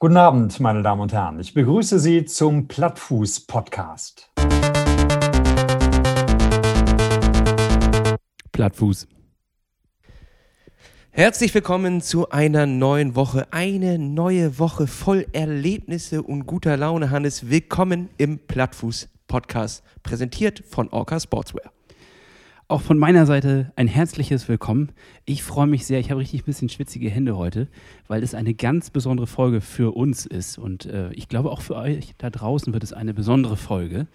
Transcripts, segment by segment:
Guten Abend, meine Damen und Herren. Ich begrüße Sie zum Plattfuß-Podcast. Plattfuß. Herzlich willkommen zu einer neuen Woche. Eine neue Woche voll Erlebnisse und guter Laune, Hannes. Willkommen im Plattfuß-Podcast, präsentiert von Orca Sportswear. Auch von meiner Seite ein herzliches Willkommen. Ich freue mich sehr. Ich habe richtig ein bisschen schwitzige Hände heute, weil es eine ganz besondere Folge für uns ist. Und äh, ich glaube, auch für euch da draußen wird es eine besondere Folge,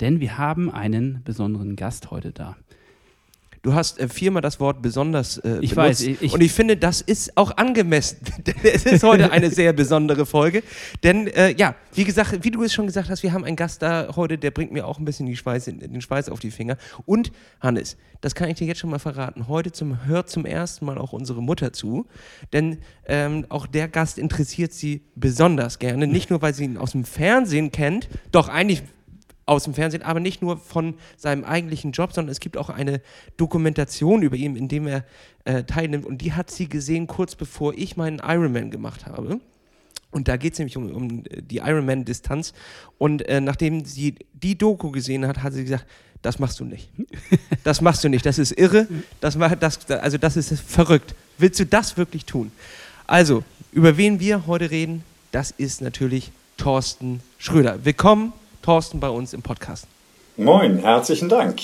denn wir haben einen besonderen Gast heute da. Du hast äh, viermal das Wort besonders äh, ich benutzt. weiß. Ich, und ich finde, das ist auch angemessen. es ist heute eine sehr besondere Folge. Denn, äh, ja, wie gesagt, wie du es schon gesagt hast, wir haben einen Gast da heute, der bringt mir auch ein bisschen die Schweiß, den Schweiß auf die Finger. Und, Hannes, das kann ich dir jetzt schon mal verraten. Heute zum, hört zum ersten Mal auch unsere Mutter zu. Denn ähm, auch der Gast interessiert sie besonders gerne. Nicht nur, weil sie ihn aus dem Fernsehen kennt, doch eigentlich aus dem Fernsehen, aber nicht nur von seinem eigentlichen Job, sondern es gibt auch eine Dokumentation über ihn, in dem er äh, teilnimmt. Und die hat sie gesehen kurz bevor ich meinen Ironman gemacht habe. Und da geht es nämlich um, um, die Ironman-Distanz. Und äh, nachdem sie die Doku gesehen hat, hat sie gesagt, das machst du nicht. Das machst du nicht. Das ist irre. Das, das, also das ist verrückt. Willst du das wirklich tun? Also, über wen wir heute reden, das ist natürlich Thorsten Schröder. Willkommen Thorsten bei uns im Podcast. Moin, herzlichen Dank.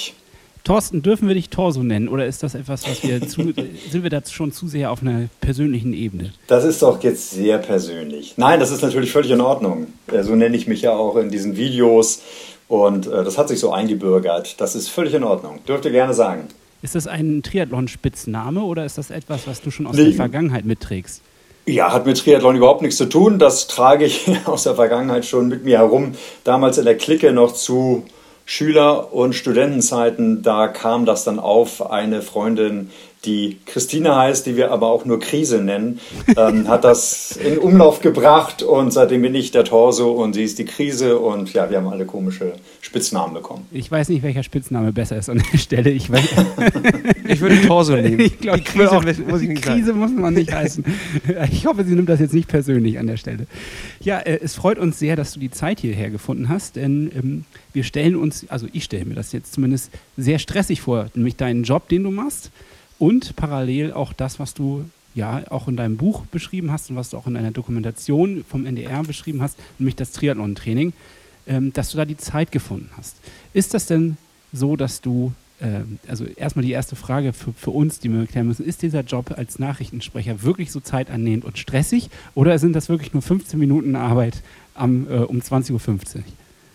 Thorsten, dürfen wir dich Torso nennen oder ist das etwas, was wir zu, sind wir da schon zu sehr auf einer persönlichen Ebene? Das ist doch jetzt sehr persönlich. Nein, das ist natürlich völlig in Ordnung. So nenne ich mich ja auch in diesen Videos und äh, das hat sich so eingebürgert. Das ist völlig in Ordnung. Dürft ihr gerne sagen. Ist das ein Triathlon-Spitzname oder ist das etwas, was du schon aus nee. der Vergangenheit mitträgst? Ja, hat mit Triathlon überhaupt nichts zu tun. Das trage ich aus der Vergangenheit schon mit mir herum. Damals in der Clique noch zu Schüler- und Studentenzeiten, da kam das dann auf. Eine Freundin die Christine heißt, die wir aber auch nur Krise nennen, ähm, hat das in Umlauf gebracht und seitdem bin ich der Torso und sie ist die Krise und ja, wir haben alle komische Spitznamen bekommen. Ich weiß nicht, welcher Spitzname besser ist an der Stelle. Ich, weiß, ich würde Torso nehmen. Ich glaube, Krise, auch, muss, ich Krise muss man nicht heißen. Ich hoffe, sie nimmt das jetzt nicht persönlich an der Stelle. Ja, äh, es freut uns sehr, dass du die Zeit hierher gefunden hast, denn ähm, wir stellen uns, also ich stelle mir das jetzt zumindest sehr stressig vor, nämlich deinen Job, den du machst und parallel auch das, was du ja auch in deinem Buch beschrieben hast und was du auch in deiner Dokumentation vom NDR beschrieben hast, nämlich das Triathlon-Training, ähm, dass du da die Zeit gefunden hast. Ist das denn so, dass du, äh, also erstmal die erste Frage für, für uns, die wir klären müssen, ist dieser Job als Nachrichtensprecher wirklich so zeitannehmend und stressig oder sind das wirklich nur 15 Minuten Arbeit am, äh, um 20.50 Uhr?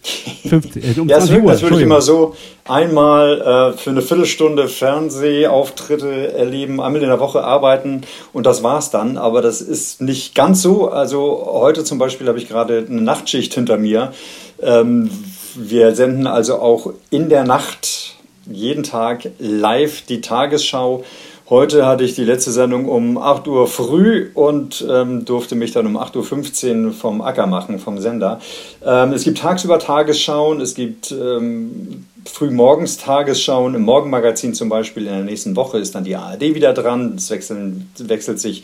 50, äh, um ja, es wirkt natürlich immer so, einmal äh, für eine Viertelstunde Fernsehauftritte erleben, einmal in der Woche arbeiten und das war's dann. Aber das ist nicht ganz so. Also heute zum Beispiel habe ich gerade eine Nachtschicht hinter mir. Ähm, wir senden also auch in der Nacht jeden Tag live die Tagesschau. Heute hatte ich die letzte Sendung um 8 Uhr früh und ähm, durfte mich dann um 8.15 Uhr vom Acker machen, vom Sender. Ähm, es gibt tagsüber Tagesschauen, es gibt ähm, frühmorgens Tagesschauen. Im Morgenmagazin zum Beispiel in der nächsten Woche ist dann die ARD wieder dran. Es wechseln, wechselt sich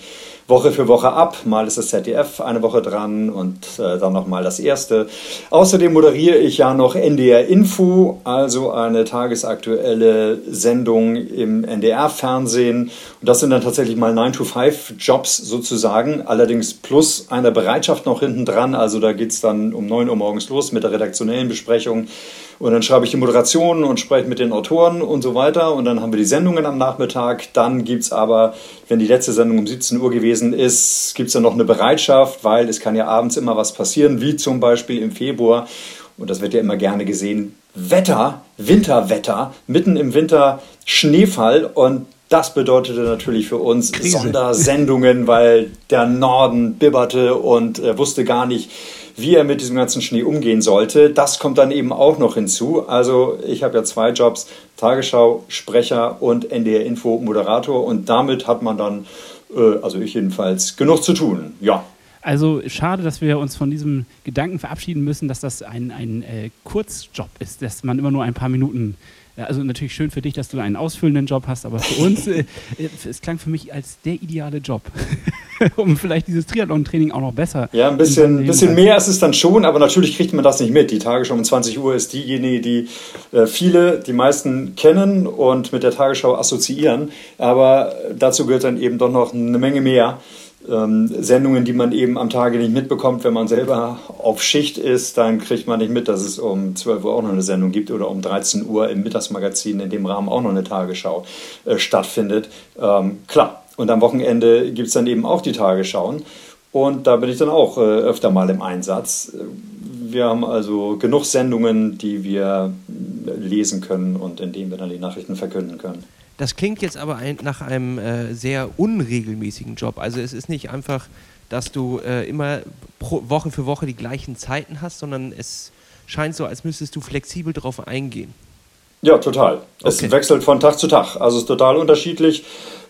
Woche für Woche ab. Mal ist das ZDF eine Woche dran und äh, dann nochmal das erste. Außerdem moderiere ich ja noch NDR Info, also eine tagesaktuelle Sendung im NDR-Fernsehen. Und das sind dann tatsächlich mal 9-to-5-Jobs sozusagen, allerdings plus eine Bereitschaft noch hinten dran. Also da geht es dann um 9 Uhr morgens los mit der redaktionellen Besprechung. Und dann schreibe ich die Moderation und spreche mit den Autoren und so weiter. Und dann haben wir die Sendungen am Nachmittag. Dann gibt es aber, wenn die letzte Sendung um 17 Uhr gewesen ist, gibt es dann noch eine Bereitschaft, weil es kann ja abends immer was passieren, wie zum Beispiel im Februar. Und das wird ja immer gerne gesehen. Wetter, Winterwetter, mitten im Winter Schneefall und das bedeutete natürlich für uns Krise. Sondersendungen, weil der Norden bibberte und äh, wusste gar nicht, wie er mit diesem ganzen Schnee umgehen sollte. Das kommt dann eben auch noch hinzu. Also ich habe ja zwei Jobs, Tagesschau, Sprecher und NDR Info Moderator und damit hat man dann, äh, also ich jedenfalls, genug zu tun. Ja. Also schade, dass wir uns von diesem Gedanken verabschieden müssen, dass das ein, ein äh, Kurzjob ist, dass man immer nur ein paar Minuten also natürlich schön für dich, dass du einen ausfüllenden Job hast, aber für uns, äh, es klang für mich als der ideale Job. um vielleicht dieses Triathlon-Training auch noch besser. Ja, ein bisschen, bisschen mehr ist es dann schon, aber natürlich kriegt man das nicht mit. Die Tagesschau um 20 Uhr ist diejenige, die äh, viele, die meisten kennen und mit der Tagesschau assoziieren. Aber dazu gehört dann eben doch noch eine Menge mehr Sendungen, die man eben am Tage nicht mitbekommt. Wenn man selber auf Schicht ist, dann kriegt man nicht mit, dass es um 12 Uhr auch noch eine Sendung gibt oder um 13 Uhr im Mittagsmagazin in dem Rahmen auch noch eine Tagesschau äh, stattfindet. Ähm, klar, und am Wochenende gibt es dann eben auch die Tagesschauen. Und da bin ich dann auch äh, öfter mal im Einsatz. Wir haben also genug Sendungen, die wir lesen können und in denen wir dann die Nachrichten verkünden können. Das klingt jetzt aber ein, nach einem äh, sehr unregelmäßigen Job. Also es ist nicht einfach, dass du äh, immer pro, Woche für Woche die gleichen Zeiten hast, sondern es scheint so, als müsstest du flexibel darauf eingehen. Ja, total. Es okay. wechselt von Tag zu Tag. Also es ist total unterschiedlich.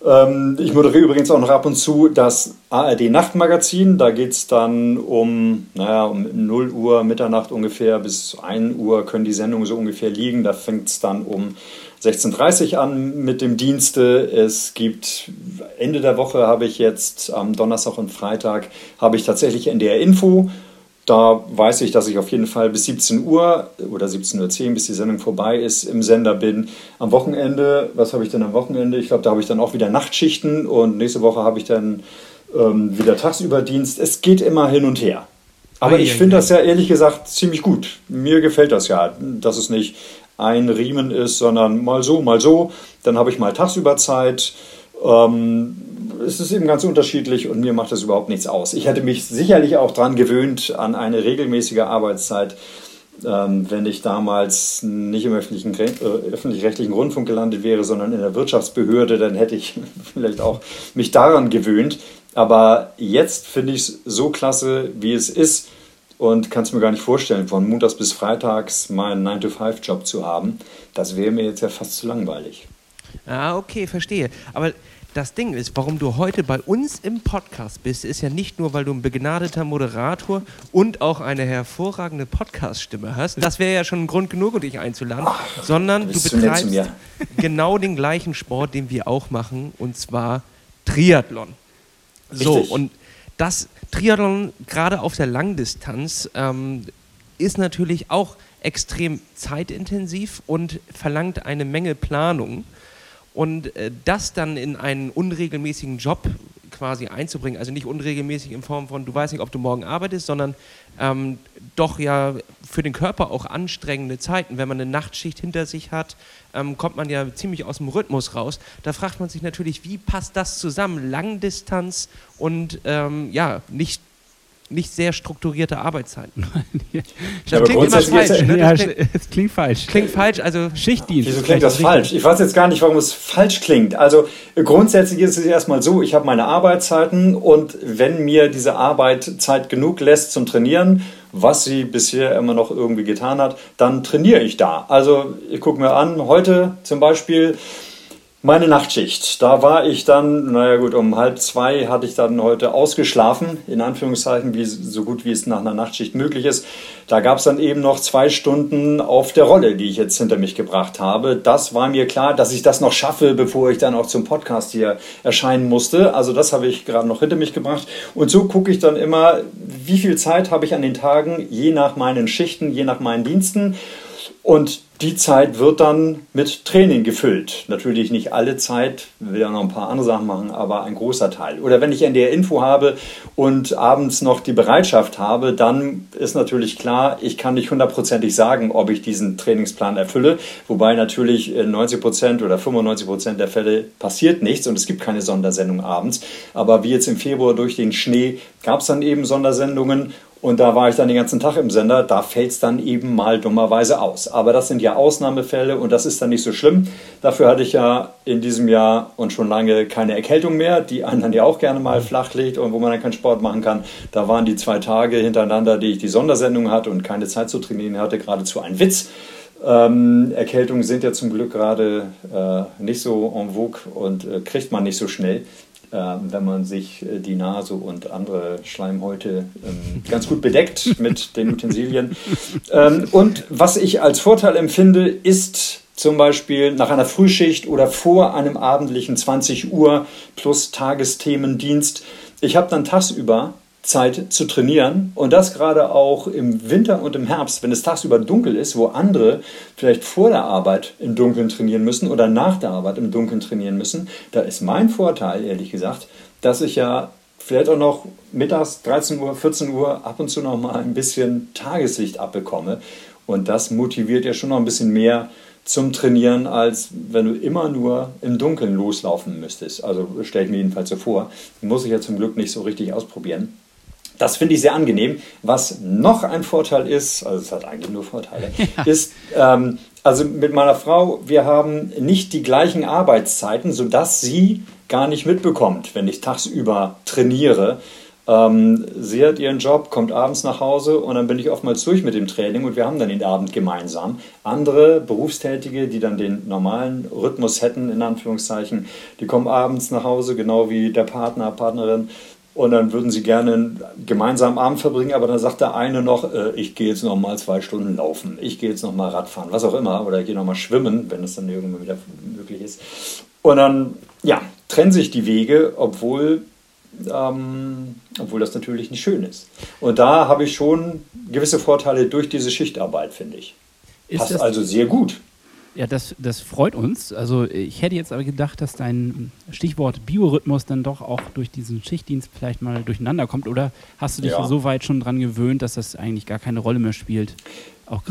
Ähm, ich moderiere übrigens auch noch ab und zu das ARD Nachtmagazin. Da geht es dann um, naja, um 0 Uhr, Mitternacht ungefähr bis 1 Uhr können die Sendungen so ungefähr liegen. Da fängt es dann um 16.30 Uhr an mit dem Dienste. Es gibt Ende der Woche habe ich jetzt am Donnerstag und Freitag habe ich tatsächlich NDR Info. Da weiß ich, dass ich auf jeden Fall bis 17 Uhr oder 17.10 Uhr, bis die Sendung vorbei ist, im Sender bin. Am Wochenende, was habe ich denn am Wochenende? Ich glaube, da habe ich dann auch wieder Nachtschichten und nächste Woche habe ich dann ähm, wieder tagsüber Dienst. Es geht immer hin und her. Aber ich finde das ja ehrlich gesagt ziemlich gut. Mir gefällt das ja, dass es nicht ein Riemen ist, sondern mal so, mal so. Dann habe ich mal tagsüber Zeit. Ähm, es ist eben ganz unterschiedlich und mir macht das überhaupt nichts aus. Ich hätte mich sicherlich auch daran gewöhnt an eine regelmäßige Arbeitszeit. Ähm, wenn ich damals nicht im öffentlichen, äh, öffentlich-rechtlichen Rundfunk gelandet wäre, sondern in der Wirtschaftsbehörde, dann hätte ich vielleicht auch mich daran gewöhnt. Aber jetzt finde ich es so klasse, wie es ist und kann es mir gar nicht vorstellen, von Montags bis Freitags meinen 9-to-5-Job zu haben. Das wäre mir jetzt ja fast zu langweilig. Ah, okay, verstehe. Aber das Ding ist, warum du heute bei uns im Podcast bist, ist ja nicht nur, weil du ein begnadeter Moderator und auch eine hervorragende Podcast-Stimme hast. Das wäre ja schon ein Grund genug, um dich einzuladen, Ach, sondern du betreibst genau den gleichen Sport, den wir auch machen, und zwar Triathlon. Richtig. So, und das Triathlon, gerade auf der Langdistanz, ähm, ist natürlich auch extrem zeitintensiv und verlangt eine Menge Planung. Und äh, das dann in einen unregelmäßigen Job quasi einzubringen, also nicht unregelmäßig in Form von, du weißt nicht, ob du morgen arbeitest, sondern ähm, doch ja für den Körper auch anstrengende Zeiten. Wenn man eine Nachtschicht hinter sich hat, ähm, kommt man ja ziemlich aus dem Rhythmus raus. Da fragt man sich natürlich, wie passt das zusammen? Langdistanz und ähm, ja, nicht nicht sehr strukturierte Arbeitszeiten. das ja, klingt immer falsch. Ne? Ja, klingt, es klingt falsch. Klingt falsch, also Schichtdienst. Wieso klingt das falsch? Ich weiß jetzt gar nicht, warum es falsch klingt. Also grundsätzlich ist es erstmal so, ich habe meine Arbeitszeiten und wenn mir diese Arbeit Zeit genug lässt zum Trainieren, was sie bisher immer noch irgendwie getan hat, dann trainiere ich da. Also ich gucke mir an, heute zum Beispiel meine Nachtschicht, da war ich dann, naja gut, um halb zwei hatte ich dann heute ausgeschlafen, in Anführungszeichen, wie, so gut wie es nach einer Nachtschicht möglich ist. Da gab es dann eben noch zwei Stunden auf der Rolle, die ich jetzt hinter mich gebracht habe. Das war mir klar, dass ich das noch schaffe, bevor ich dann auch zum Podcast hier erscheinen musste. Also das habe ich gerade noch hinter mich gebracht. Und so gucke ich dann immer, wie viel Zeit habe ich an den Tagen, je nach meinen Schichten, je nach meinen Diensten. Und die Zeit wird dann mit Training gefüllt. Natürlich nicht alle Zeit, will ja noch ein paar andere Sachen machen, aber ein großer Teil. Oder wenn ich NDR Info habe und abends noch die Bereitschaft habe, dann ist natürlich klar, ich kann nicht hundertprozentig sagen, ob ich diesen Trainingsplan erfülle. Wobei natürlich 90 Prozent oder 95 Prozent der Fälle passiert nichts und es gibt keine Sondersendung abends. Aber wie jetzt im Februar durch den Schnee gab es dann eben Sondersendungen und da war ich dann den ganzen Tag im Sender. Da fällt es dann eben mal dummerweise aus. Aber das sind ja Ausnahmefälle und das ist dann nicht so schlimm. Dafür hatte ich ja in diesem Jahr und schon lange keine Erkältung mehr, die einen dann ja auch gerne mal flach liegt und wo man dann keinen Sport machen kann. Da waren die zwei Tage hintereinander, die ich die Sondersendung hatte und keine Zeit zu trainieren hatte, geradezu ein Witz. Ähm, Erkältungen sind ja zum Glück gerade äh, nicht so en vogue und äh, kriegt man nicht so schnell. Ähm, wenn man sich äh, die Nase und andere Schleimhäute ähm, ganz gut bedeckt mit den Utensilien. Ähm, und was ich als Vorteil empfinde, ist zum Beispiel nach einer Frühschicht oder vor einem abendlichen 20 Uhr plus Tagesthemendienst ich habe dann tagsüber Zeit zu trainieren und das gerade auch im Winter und im Herbst, wenn es tagsüber dunkel ist, wo andere vielleicht vor der Arbeit im Dunkeln trainieren müssen oder nach der Arbeit im Dunkeln trainieren müssen, da ist mein Vorteil, ehrlich gesagt, dass ich ja vielleicht auch noch mittags 13 Uhr, 14 Uhr ab und zu noch mal ein bisschen Tageslicht abbekomme und das motiviert ja schon noch ein bisschen mehr zum Trainieren, als wenn du immer nur im Dunkeln loslaufen müsstest. Also stelle ich mir jedenfalls so vor. Muss ich ja zum Glück nicht so richtig ausprobieren. Das finde ich sehr angenehm. Was noch ein Vorteil ist, also es hat eigentlich nur Vorteile, ja. ist, ähm, also mit meiner Frau, wir haben nicht die gleichen Arbeitszeiten, sodass sie gar nicht mitbekommt, wenn ich tagsüber trainiere. Ähm, sie hat ihren Job, kommt abends nach Hause und dann bin ich oftmals durch mit dem Training und wir haben dann den Abend gemeinsam. Andere Berufstätige, die dann den normalen Rhythmus hätten, in Anführungszeichen, die kommen abends nach Hause, genau wie der Partner, Partnerin und dann würden sie gerne einen gemeinsamen Abend verbringen, aber dann sagt der eine noch, äh, ich gehe jetzt noch mal zwei Stunden laufen, ich gehe jetzt noch mal Radfahren, was auch immer, oder ich gehe noch mal schwimmen, wenn es dann irgendwann wieder möglich ist. Und dann, ja, trennen sich die Wege, obwohl, ähm, obwohl das natürlich nicht schön ist. Und da habe ich schon gewisse Vorteile durch diese Schichtarbeit, finde ich. Ist Passt also sehr gut. Ja, das, das freut uns. Also ich hätte jetzt aber gedacht, dass dein Stichwort Biorhythmus dann doch auch durch diesen Schichtdienst vielleicht mal durcheinander kommt. Oder hast du dich ja. so weit schon dran gewöhnt, dass das eigentlich gar keine Rolle mehr spielt?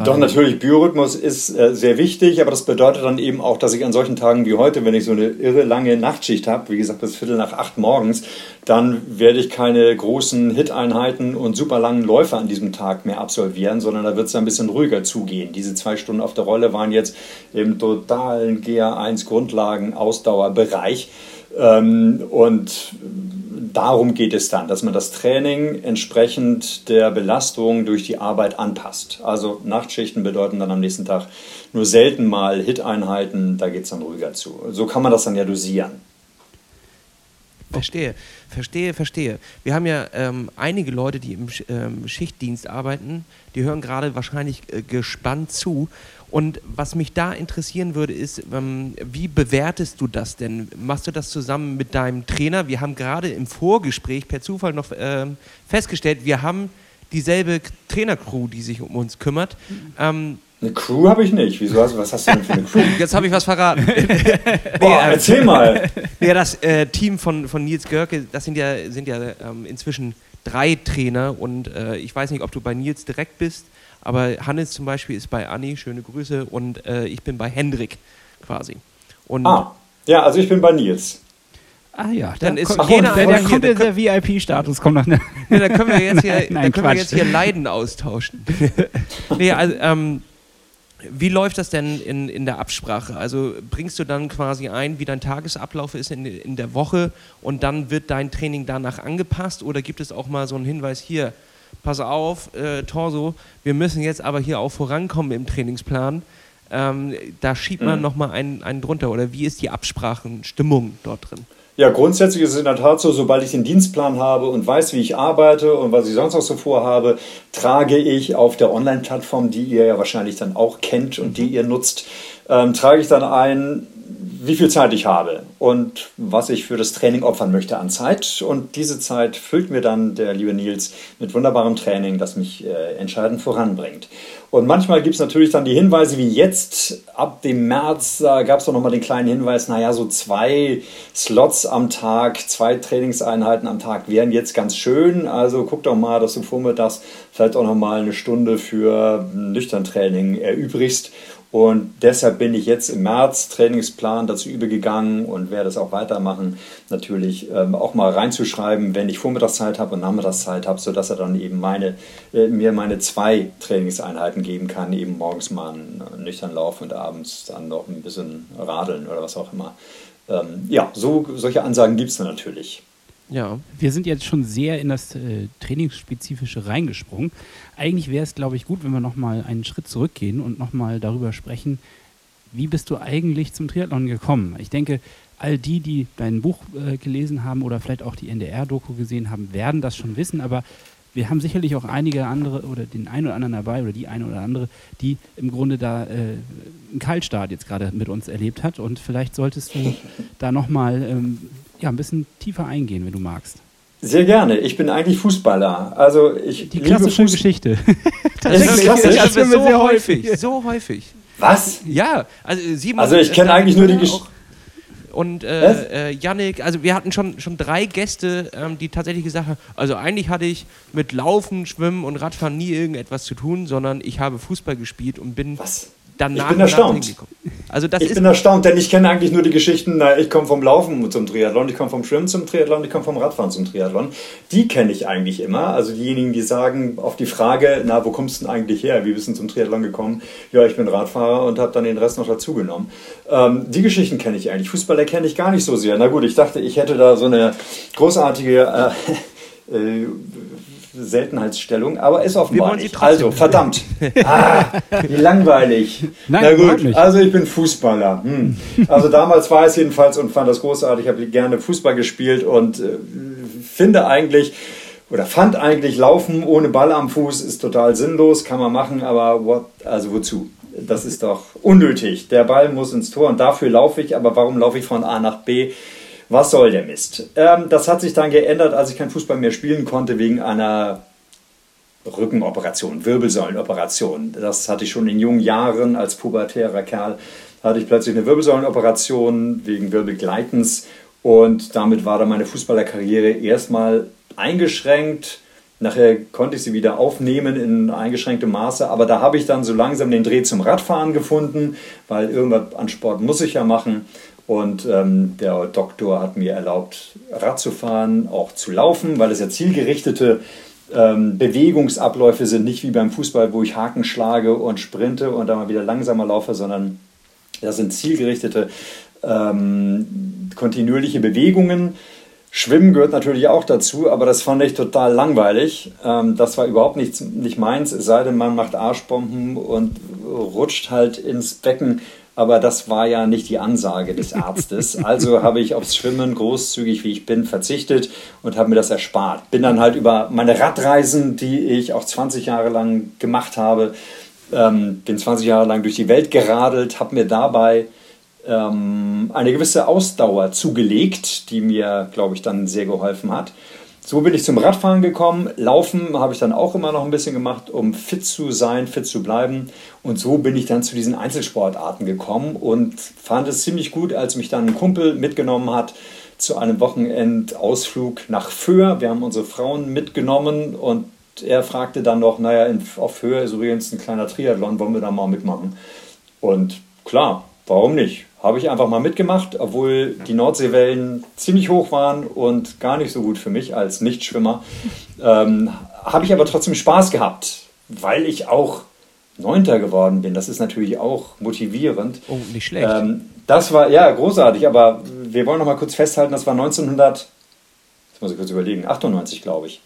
Doch, natürlich, Biorhythmus ist äh, sehr wichtig, aber das bedeutet dann eben auch, dass ich an solchen Tagen wie heute, wenn ich so eine irre lange Nachtschicht habe, wie gesagt bis Viertel nach acht morgens, dann werde ich keine großen Hit-Einheiten und super langen Läufe an diesem Tag mehr absolvieren, sondern da wird es ein bisschen ruhiger zugehen. Diese zwei Stunden auf der Rolle waren jetzt im totalen GA1 Grundlagen Ausdauerbereich. Ähm, und darum geht es dann, dass man das Training entsprechend der Belastung durch die Arbeit anpasst. Also Nachtschichten bedeuten dann am nächsten Tag nur selten mal Hit-Einheiten, da geht es dann ruhiger zu. So kann man das dann ja dosieren. Verstehe, verstehe, verstehe. Wir haben ja ähm, einige Leute, die im ähm, Schichtdienst arbeiten, die hören gerade wahrscheinlich äh, gespannt zu und was mich da interessieren würde, ist, ähm, wie bewertest du das denn? Machst du das zusammen mit deinem Trainer? Wir haben gerade im Vorgespräch per Zufall noch ähm, festgestellt, wir haben dieselbe Trainercrew, die sich um uns kümmert. Ähm, eine Crew habe ich nicht. Wieso hast, was hast du denn für eine Crew? Jetzt habe ich was verraten. Boah, nee, erzähl mal. Ja, das äh, Team von, von Nils Görke, das sind ja, sind ja ähm, inzwischen drei Trainer und äh, ich weiß nicht, ob du bei Nils direkt bist. Aber Hannes zum Beispiel ist bei Anni, schöne Grüße, und äh, ich bin bei Hendrik quasi. Und ah, ja, also ich bin bei Nils. Ah ja, dann ist kommt, jeder der, der kommt der, der VIP-Status kommt noch. Ne? Ja, da können wir jetzt hier, nein, nein, können wir jetzt hier Leiden austauschen. nee, also, ähm, wie läuft das denn in, in der Absprache? Also bringst du dann quasi ein, wie dein Tagesablauf ist in, in der Woche und dann wird dein Training danach angepasst oder gibt es auch mal so einen Hinweis hier, pass auf, äh, Torso, wir müssen jetzt aber hier auch vorankommen im Trainingsplan. Ähm, da schiebt man mhm. nochmal einen, einen drunter. Oder wie ist die Absprachenstimmung dort drin? Ja, grundsätzlich ist es in der Tat so, sobald ich den Dienstplan habe und weiß, wie ich arbeite und was ich sonst noch so vorhabe, trage ich auf der Online-Plattform, die ihr ja wahrscheinlich dann auch kennt und die ihr nutzt, ähm, trage ich dann ein, wie viel Zeit ich habe und was ich für das Training opfern möchte an Zeit. Und diese Zeit füllt mir dann der liebe Nils mit wunderbarem Training, das mich äh, entscheidend voranbringt. Und manchmal gibt es natürlich dann die Hinweise, wie jetzt ab dem März, da gab es doch nochmal den kleinen Hinweis, naja, so zwei Slots am Tag, zwei Trainingseinheiten am Tag wären jetzt ganz schön. Also guck doch mal, dass du vormittags vielleicht auch nochmal eine Stunde für nüchtern Training erübrigst. Und deshalb bin ich jetzt im März Trainingsplan dazu übergegangen und werde es auch weitermachen, natürlich ähm, auch mal reinzuschreiben, wenn ich Vormittagszeit habe und Nachmittagszeit habe, sodass er dann eben meine, äh, mir meine zwei Trainingseinheiten geben kann, eben morgens mal einen nüchtern Lauf und abends dann noch ein bisschen radeln oder was auch immer. Ähm, ja, so, solche Ansagen gibt es natürlich. Ja. Wir sind jetzt schon sehr in das äh, Trainingsspezifische reingesprungen. Eigentlich wäre es, glaube ich, gut, wenn wir nochmal einen Schritt zurückgehen und nochmal darüber sprechen, wie bist du eigentlich zum Triathlon gekommen? Ich denke, all die, die dein Buch äh, gelesen haben oder vielleicht auch die NDR-Doku gesehen haben, werden das schon wissen, aber wir haben sicherlich auch einige andere oder den einen oder anderen dabei oder die eine oder andere, die im Grunde da äh, einen Kaltstart jetzt gerade mit uns erlebt hat und vielleicht solltest du da nochmal ähm, ja, ein bisschen tiefer eingehen, wenn du magst. Sehr gerne. Ich bin eigentlich Fußballer. Also ich Die klassische Fuß Geschichte. das ist klassisch. Das ist so häufig. So häufig. Was? Ja, also Simon. Also ich kenne eigentlich nur die Geschichte. Und äh, äh, Yannick, also wir hatten schon, schon drei Gäste, ähm, die tatsächlich gesagt haben, also eigentlich hatte ich mit Laufen, Schwimmen und Radfahren nie irgendetwas zu tun, sondern ich habe Fußball gespielt und bin Was? Dann ich bin erstaunt. Also das ich bin erstaunt, denn ich kenne eigentlich nur die Geschichten, na, ich komme vom Laufen zum Triathlon, ich komme vom Schwimmen zum Triathlon, ich komme vom Radfahren zum Triathlon. Die kenne ich eigentlich immer. Also diejenigen, die sagen auf die Frage, na, wo kommst du denn eigentlich her? Wie bist du zum Triathlon gekommen? Ja, ich bin Radfahrer und habe dann den Rest noch dazugenommen. Ähm, die Geschichten kenne ich eigentlich. Fußballer kenne ich gar nicht so sehr. Na gut, ich dachte, ich hätte da so eine großartige äh, äh, Seltenheitsstellung, aber ist offenbar nicht. Also, verdammt. Ah, wie langweilig. Nein, Na gut, also ich bin Fußballer. Hm. Also damals war es jedenfalls und fand das großartig. Ich habe gerne Fußball gespielt und äh, finde eigentlich oder fand eigentlich Laufen ohne Ball am Fuß ist total sinnlos, kann man machen, aber what, also wozu? Das ist doch unnötig. Der Ball muss ins Tor und dafür laufe ich, aber warum laufe ich von A nach B? Was soll der Mist? Ähm, das hat sich dann geändert, als ich kein Fußball mehr spielen konnte wegen einer Rückenoperation, Wirbelsäulenoperation. Das hatte ich schon in jungen Jahren als pubertärer Kerl. Hatte ich plötzlich eine Wirbelsäulenoperation wegen Wirbelgleitens und damit war dann meine Fußballerkarriere erstmal eingeschränkt. Nachher konnte ich sie wieder aufnehmen in eingeschränktem Maße, aber da habe ich dann so langsam den Dreh zum Radfahren gefunden, weil irgendwas an Sport muss ich ja machen. Und ähm, der Doktor hat mir erlaubt, Rad zu fahren, auch zu laufen, weil es ja zielgerichtete ähm, Bewegungsabläufe sind, nicht wie beim Fußball, wo ich Haken schlage und sprinte und dann mal wieder langsamer laufe, sondern das sind zielgerichtete, ähm, kontinuierliche Bewegungen. Schwimmen gehört natürlich auch dazu, aber das fand ich total langweilig. Ähm, das war überhaupt nicht, nicht meins, es sei denn, man macht Arschbomben und rutscht halt ins Becken aber das war ja nicht die Ansage des Arztes. Also habe ich aufs Schwimmen großzügig wie ich bin verzichtet und habe mir das erspart. Bin dann halt über meine Radreisen, die ich auch 20 Jahre lang gemacht habe, ähm, bin 20 Jahre lang durch die Welt geradelt, habe mir dabei ähm, eine gewisse Ausdauer zugelegt, die mir, glaube ich, dann sehr geholfen hat. So bin ich zum Radfahren gekommen. Laufen habe ich dann auch immer noch ein bisschen gemacht, um fit zu sein, fit zu bleiben. Und so bin ich dann zu diesen Einzelsportarten gekommen und fand es ziemlich gut, als mich dann ein Kumpel mitgenommen hat zu einem Wochenendausflug nach Föhr. Wir haben unsere Frauen mitgenommen und er fragte dann noch, naja, auf Föhr ist übrigens ein kleiner Triathlon, wollen wir da mal mitmachen? Und klar, warum nicht? Habe ich einfach mal mitgemacht, obwohl die Nordseewellen ziemlich hoch waren und gar nicht so gut für mich als Nichtschwimmer. Ähm, habe ich aber trotzdem Spaß gehabt, weil ich auch Neunter geworden bin. Das ist natürlich auch motivierend. Oh, nicht schlecht. Ähm, das war ja großartig, aber wir wollen noch mal kurz festhalten, das war 1900, jetzt muss ich kurz überlegen, 98 glaube ich.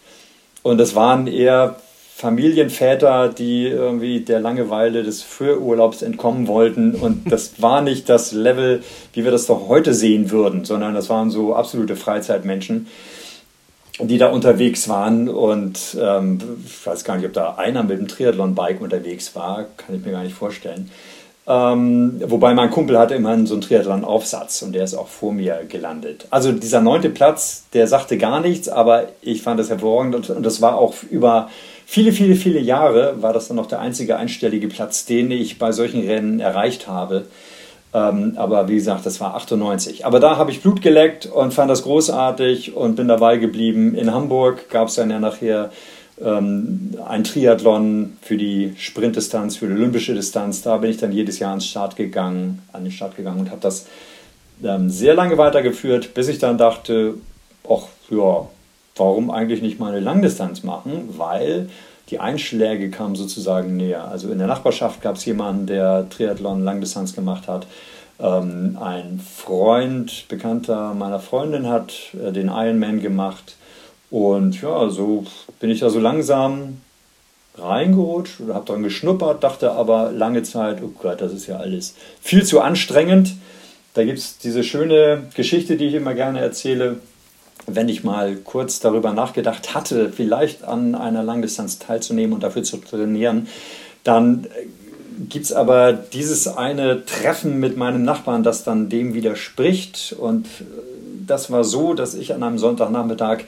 Und das waren eher Familienväter, die irgendwie der Langeweile des Fürurlaubs entkommen wollten. Und das war nicht das Level, wie wir das doch heute sehen würden, sondern das waren so absolute Freizeitmenschen, die da unterwegs waren. Und ähm, ich weiß gar nicht, ob da einer mit dem Triathlon-Bike unterwegs war, kann ich mir gar nicht vorstellen. Ähm, wobei mein Kumpel hatte immerhin so einen Triathlon-Aufsatz und der ist auch vor mir gelandet. Also dieser neunte Platz, der sagte gar nichts, aber ich fand das hervorragend und, und das war auch über viele, viele, viele Jahre war das dann noch der einzige einstellige Platz, den ich bei solchen Rennen erreicht habe. Ähm, aber wie gesagt, das war 98. Aber da habe ich Blut geleckt und fand das großartig und bin dabei geblieben. In Hamburg gab es dann ja nachher ähm, ein Triathlon für die Sprintdistanz, für die olympische Distanz. Da bin ich dann jedes Jahr ans Start gegangen, an den Start gegangen und habe das ähm, sehr lange weitergeführt, bis ich dann dachte, ach ja, warum eigentlich nicht mal eine Langdistanz machen? Weil die Einschläge kamen sozusagen näher. Also in der Nachbarschaft gab es jemanden, der Triathlon Langdistanz gemacht hat. Ähm, ein Freund, Bekannter meiner Freundin hat äh, den Ironman gemacht. Und ja, so bin ich da so langsam reingerutscht oder habe dran geschnuppert, dachte aber lange Zeit, oh Gott, das ist ja alles viel zu anstrengend. Da gibt es diese schöne Geschichte, die ich immer gerne erzähle wenn ich mal kurz darüber nachgedacht hatte, vielleicht an einer Langdistanz teilzunehmen und dafür zu trainieren, dann gibt es aber dieses eine Treffen mit meinem Nachbarn, das dann dem widerspricht. Und das war so, dass ich an einem Sonntagnachmittag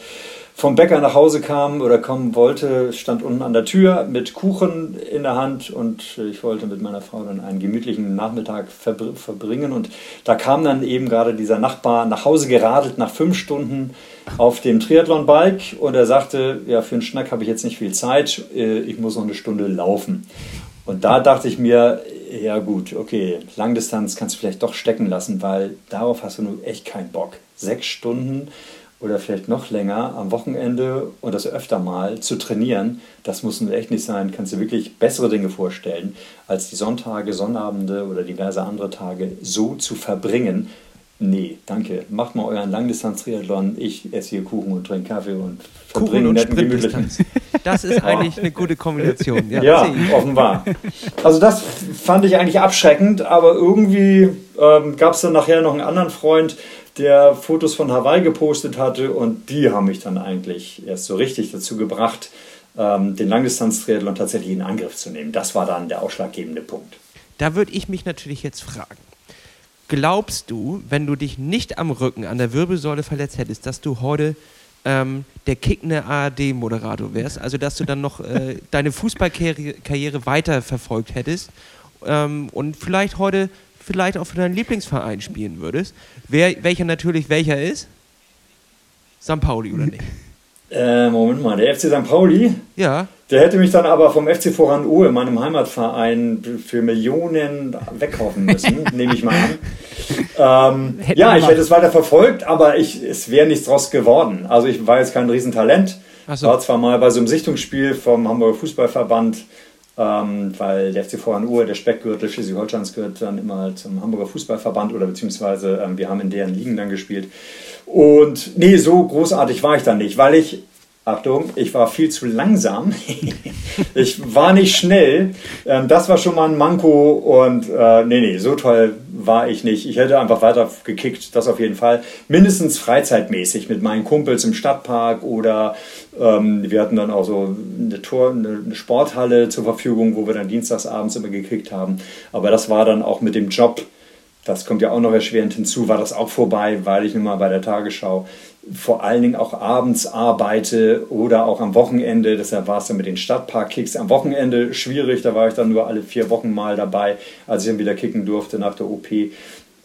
vom Bäcker nach Hause kam oder kommen wollte, stand unten an der Tür mit Kuchen in der Hand und ich wollte mit meiner Frau dann einen gemütlichen Nachmittag verbringen und da kam dann eben gerade dieser Nachbar nach Hause geradelt nach fünf Stunden auf dem Triathlon-Bike und er sagte, ja, für einen Schnack habe ich jetzt nicht viel Zeit, äh, ich muss noch eine Stunde laufen. Und da dachte ich mir, ja gut, okay, Langdistanz kannst du vielleicht doch stecken lassen, weil darauf hast du nur echt keinen Bock. Sechs Stunden oder vielleicht noch länger am Wochenende und das öfter mal zu trainieren, das muss nun echt nicht sein. Kannst du wirklich bessere Dinge vorstellen, als die Sonntage, Sonnabende oder diverse andere Tage so zu verbringen. Nee, danke. Macht mal euren Langdistanz-Triathlon. Ich esse hier Kuchen und trinke Kaffee und verbringe netten gemütlichen. Das ist eigentlich eine gute Kombination. Ja, ja offenbar. Also das fand ich eigentlich abschreckend, aber irgendwie ähm, gab es dann nachher noch einen anderen Freund, der Fotos von Hawaii gepostet hatte und die haben mich dann eigentlich erst so richtig dazu gebracht, ähm, den Langdistanz-Triathlon tatsächlich in Angriff zu nehmen. Das war dann der ausschlaggebende Punkt. Da würde ich mich natürlich jetzt fragen. Glaubst du, wenn du dich nicht am Rücken, an der Wirbelsäule verletzt hättest, dass du heute ähm, der kickende ARD-Moderator wärst? Also, dass du dann noch äh, deine Fußballkarriere weiter verfolgt hättest ähm, und vielleicht heute vielleicht auch für deinen Lieblingsverein spielen würdest, wer, welcher natürlich welcher ist? St. Pauli oder nicht? Äh, Moment mal, der FC St. Pauli? Ja. Der hätte mich dann aber vom FC Voran Uhe, meinem Heimatverein, für Millionen wegkaufen müssen, nehme ich mal an. Ähm, ja, ich hätte es weiter verfolgt, aber ich, es wäre nichts draus geworden. Also ich war jetzt kein Riesentalent. So. War zwar mal bei so einem Sichtungsspiel vom Hamburger Fußballverband ähm, weil der FC Voran Uhr, der Speckgürtel Schleswig-Holsteins gehört dann immer zum Hamburger Fußballverband oder beziehungsweise ähm, wir haben in deren Ligen dann gespielt. Und nee, so großartig war ich dann nicht, weil ich Achtung, ich war viel zu langsam. ich war nicht schnell. Ähm, das war schon mal ein Manko und äh, nee, nee, so toll war ich nicht. Ich hätte einfach weiter gekickt, das auf jeden Fall. Mindestens freizeitmäßig mit meinen Kumpels im Stadtpark oder ähm, wir hatten dann auch so eine, Tor, eine Sporthalle zur Verfügung, wo wir dann dienstagsabends immer gekickt haben. Aber das war dann auch mit dem Job das kommt ja auch noch erschwerend hinzu, war das auch vorbei, weil ich nun mal bei der Tagesschau vor allen Dingen auch abends arbeite oder auch am Wochenende. Deshalb war es dann mit den Stadtpark-Kicks am Wochenende schwierig. Da war ich dann nur alle vier Wochen mal dabei, als ich dann wieder kicken durfte nach der OP.